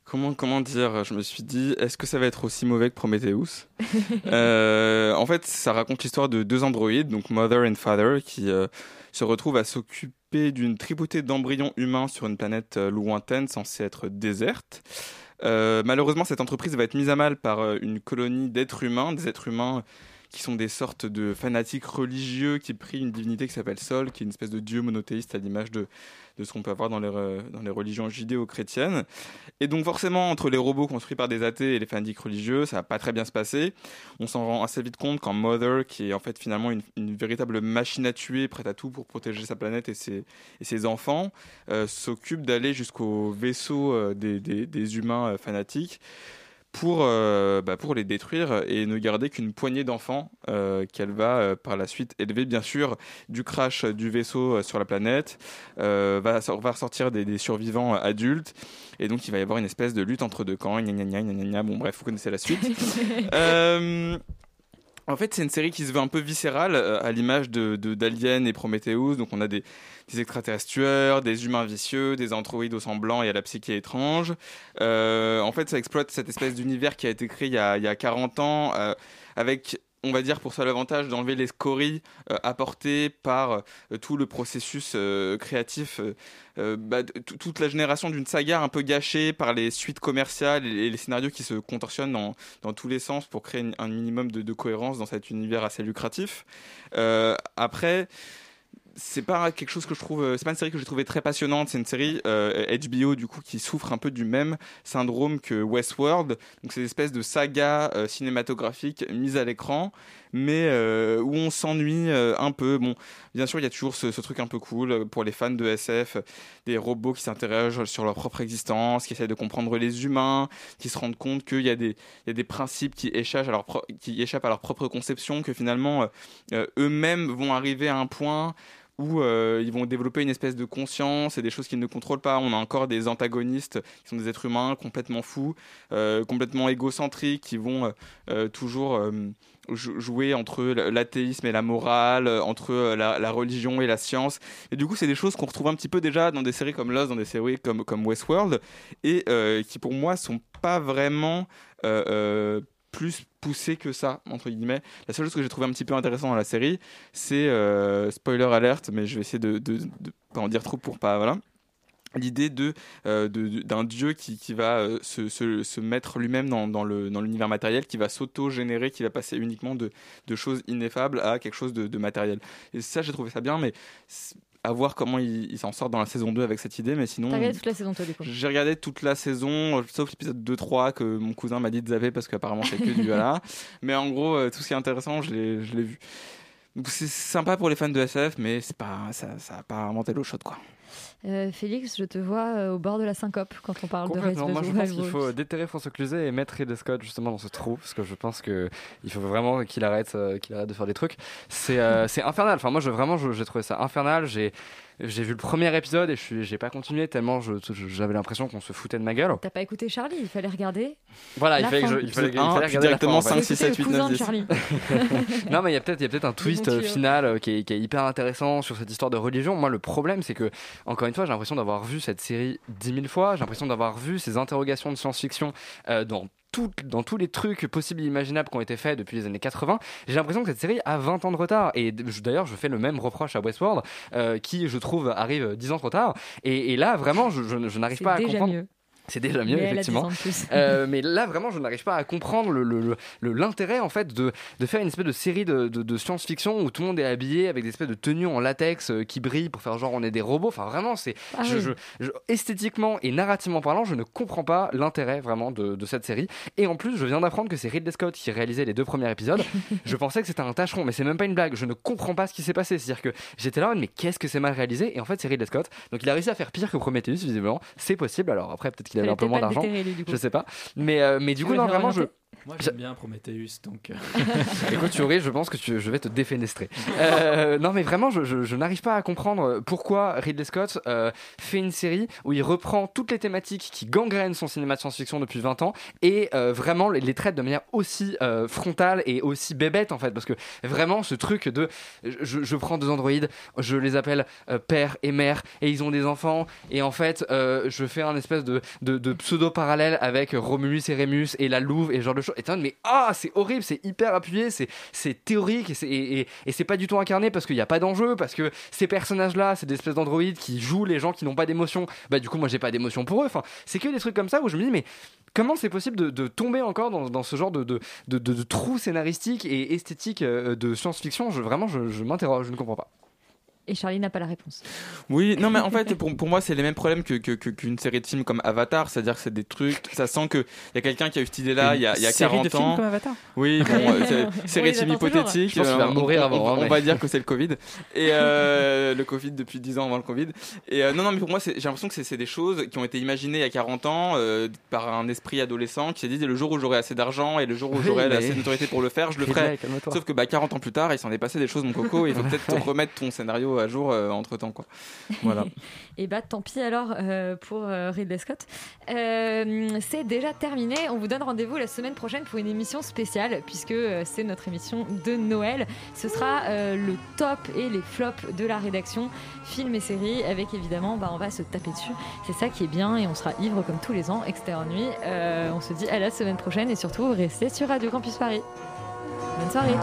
comment, comment dire Je me suis dit, est-ce que ça va être aussi mauvais que Prometheus *laughs* Euh, En fait, ça raconte l'histoire de deux androïdes, donc Mother and Father, qui euh, se retrouvent à s'occuper d'une tripotée d'embryons humains sur une planète euh, lointaine censée être déserte. Malheureusement, cette entreprise va être mise à mal par une colonie d'êtres humains, des êtres humains qui sont des sortes de fanatiques religieux qui prient une divinité qui s'appelle Sol, qui est une espèce de dieu monothéiste à l'image de, de ce qu'on peut avoir dans les, re- dans les religions judéo-chrétiennes. Et donc forcément, entre les robots construits par des athées et les fanatiques religieux, ça va pas très bien se passer. On s'en rend assez vite compte quand Mother, qui est en fait finalement une, véritable machine à tuer, prête à tout pour protéger sa planète et ses, et ses enfants, euh, s'occupe d'aller jusqu'au vaisseau euh, des, des- humains euh, fanatiques pour, euh, bah, pour les détruire et ne garder qu'une poignée d'enfants euh, qu'elle va euh, par la suite élever, bien sûr, du crash du vaisseau sur la planète, va, va ressortir des, des survivants adultes, et donc il va y avoir une espèce de lutte entre deux camps, gna gna gna gna gna gna. bon bref, vous connaissez la suite. *laughs* En fait, c'est une série qui se veut un peu viscérale, euh, à l'image de, d'Alien et Prometheus. Donc, on a des, extraterrestres tueurs, des humains vicieux, des androïdes au sang et à la psyché étrange. Euh, en fait, ça exploite cette espèce d'univers qui a été créé il y a, il y a 40 ans, euh, avec on va dire pour ça l'avantage d'enlever les scories euh, apportées par euh, tout le processus euh, créatif, bah, toute la génération d'une saga un peu gâchée par les suites commerciales et, les scénarios qui se contorsionnent dans, dans tous les sens pour créer un minimum de, de cohérence dans cet univers assez lucratif. Après c'est pas quelque chose que je trouve c'est pas une série que j'ai trouvé très passionnante c'est une série euh, HBO du coup qui souffre un peu du même syndrome que Westworld. Donc c'est une espèce de saga euh, cinématographique mise à l'écran mais euh, où on s'ennuie euh, un peu. Bon bien sûr il y a toujours ce, truc un peu cool euh, pour les fans de SF des robots qui s'interrogent sur leur propre existence qui essayent de comprendre les humains qui se rendent compte qu'il y a des il y a des principes qui échappent à leur qui échappent à leur propre conception que finalement euh, euh, eux-mêmes vont arriver à un point où euh, ils vont développer une espèce de conscience et des choses qu'ils ne contrôlent pas. On a encore des antagonistes qui sont des êtres humains complètement fous, euh, complètement égocentriques, qui vont euh, toujours jou- jouer entre l'athéisme et la morale, entre la, la religion et la science. Et du coup, c'est des choses qu'on retrouve un petit peu déjà dans des séries comme Lost, dans des séries comme, comme Westworld, et qui pour moi sont pas vraiment plus poussées que ça, entre guillemets. La seule chose que j'ai trouvé un petit peu intéressant dans la série, c'est euh, spoiler alerte, mais je vais essayer de, de, pas en dire trop pour pas voilà. L'idée de euh, d'un dieu qui, qui va euh, se, se, mettre lui-même dans, dans l'univers matériel, qui va s'auto-générer, qui va passer uniquement de, de choses ineffables à quelque chose de, matériel. Et ça, j'ai trouvé ça bien, mais à voir comment il, il s'en sort dans la saison 2 avec cette idée, mais sinon. T'as regardé toute la saison, toi, du coup J'ai regardé toute la saison, sauf l'épisode 2-3 que mon cousin m'a dit de zapper parce qu'apparemment c'est que du *laughs* voilà. Mais en gros, euh, tout ce qui est intéressant, je l'ai vu. C'est sympa pour les fans de SF, mais c'est pas, ça n'a pas inventé l'eau chaude, quoi. Euh, Félix, je te vois euh, au bord de la syncope quand on parle de. Race Moi, je pense qu'il faut déterrer François Cluzet et mettre Ridley Scott justement dans ce trou, parce que je pense que il faut vraiment qu'il arrête, euh, qu'il arrête de faire des trucs. C'est euh, infernal. Enfin, moi, je, vraiment, j'ai trouvé ça infernal. J'ai j'ai vu le premier épisode et je suis, j'ai pas continué tellement je- je- j'avais l'impression qu'on se foutait de ma gueule. T'as pas écouté Charlie, il fallait regarder. Voilà, il la fallait que je, il fallait, il fallait regarder la directement fin, en fait. 5, 6, 7, 8, Écoutez le 9, cousin de 10. Charlie. *laughs* non, mais il y a peut-être il y a peut-être un twist Bon euh, final euh, qui, est, qui est hyper intéressant sur cette histoire de religion. Moi, le problème, c'est que, encore une fois, j'ai l'impression d'avoir vu cette série dix mille fois. J'ai l'impression d'avoir vu ces interrogations de science-fiction euh, dans. Tout- dans tous les trucs possibles et imaginables qui ont été faits depuis les années 80, j'ai l'impression que cette série a 20 ans de retard. Et d'ailleurs, je fais le même reproche à Westworld, euh, qui, je trouve, arrive 10 ans trop tard. Et, et là, vraiment, je, je- je n'arrive pas à comprendre. mieux. C'est déjà mieux, Mais elle a 10 effectivement. Euh, mais là, vraiment, je n'arrive pas à comprendre le- le- le- le- l'intérêt, en fait, de, de faire une espèce de série de, de- de science-fiction où tout le monde est habillé avec des espèces de tenues en latex euh, qui brillent pour faire genre on est des robots. Enfin, vraiment, c'est. Ah je- oui. je- je- esthétiquement et narrativement parlant, je ne comprends pas l'intérêt vraiment de, de cette série. Et en plus, je viens d'apprendre que c'est Ridley Scott qui réalisait les deux premiers épisodes. *laughs* je pensais que c'était un tâcheron, mais c'est même pas une blague. Je ne comprends pas ce qui s'est passé. C'est-à-dire que j'étais là, mais qu'est-ce que c'est mal réalisé? Et en fait, c'est Ridley Scott. Donc, il a réussi à faire pire que Prometheus, visiblement. C'est possible. Alors, après, peut-être qu'il avait Fallait un peu moins d'argent. Je sais pas. Mais, euh, mais du coup, non, vraiment, je. Moi, j'aime bien Prometheus, donc. euh, *laughs* Écoute, Thierry, je pense que tu- je vais te défenestrer. Euh, non, mais vraiment, je, je- je n'arrive pas à comprendre pourquoi Ridley Scott euh, fait une série où il reprend toutes les thématiques qui gangrènent son cinéma de science-fiction depuis 20 ans et euh, vraiment les, les traite de manière aussi euh, frontale et aussi bébête en fait. Parce que vraiment, ce truc de je, je prends deux androïdes, je les appelle euh, père et mère et ils ont des enfants et en fait, euh, je fais un espèce de, de, de pseudo-parallèle avec Romulus et Rémus et la Louve et genre mode, mais ah, c'est horrible, c'est hyper appuyé, c'est théorique et c'est pas du tout incarné parce qu'il n'y a pas d'enjeu, parce que ces personnages-là, c'est des espèces d'androïdes qui jouent les gens qui n'ont pas d'émotion. Bah, du coup, moi, j'ai pas d'émotion pour eux. C'est que des trucs comme ça où je me dis, mais comment c'est possible de, tomber encore dans, ce genre de, de, trou scénaristique et esthétique euh, de science-fiction? Vraiment, je m'interroge, je ne comprends pas. Et Charlie n'a pas la réponse. Oui, non, mais en *laughs* fait, pour, pour moi, c'est les mêmes problèmes que, que- que- qu'une série de films comme Avatar, c'est-à-dire que c'est des trucs, ça sent qu'il y a quelqu'un qui a eu cette idée-là il y a, il y a Une série 40 de films ans. comme Avatar Oui, bon, *laughs* euh, série de films hypothétiques. Je pense va euh, mourir on, avant, on- hein, on va dire que c'est le Covid. *laughs* Et euh, le Covid depuis 10 ans avant le Covid. Et euh, non, non, mais pour moi, j'ai l'impression que c'est des choses qui ont été imaginées il y a 40 ans euh, par un esprit adolescent qui s'est dit le jour où j'aurai assez d'argent et le jour où Oui, j'aurai mais- assez de notoriété pour le faire, je le ferai. Sauf que bah, 40 ans plus tard, il s'en est passé des choses, mon coco, et il faut peut-être remettre ton scénario à jour entre temps. Quoi. Voilà. *laughs* Et bah tant pis alors euh, pour euh, Ridley Scott. Euh, c'est déjà terminé. On vous donne rendez-vous la semaine prochaine pour une émission spéciale puisque euh, c'est notre émission de Noël. Ce sera euh, le top et les flops de la rédaction films et séries avec évidemment bah, on va se taper dessus. C'est ça qui est bien et on sera ivre comme tous les ans extérieur nuit. Euh, on se dit à la semaine prochaine et surtout restez sur Radio Campus Paris. Bonne soirée.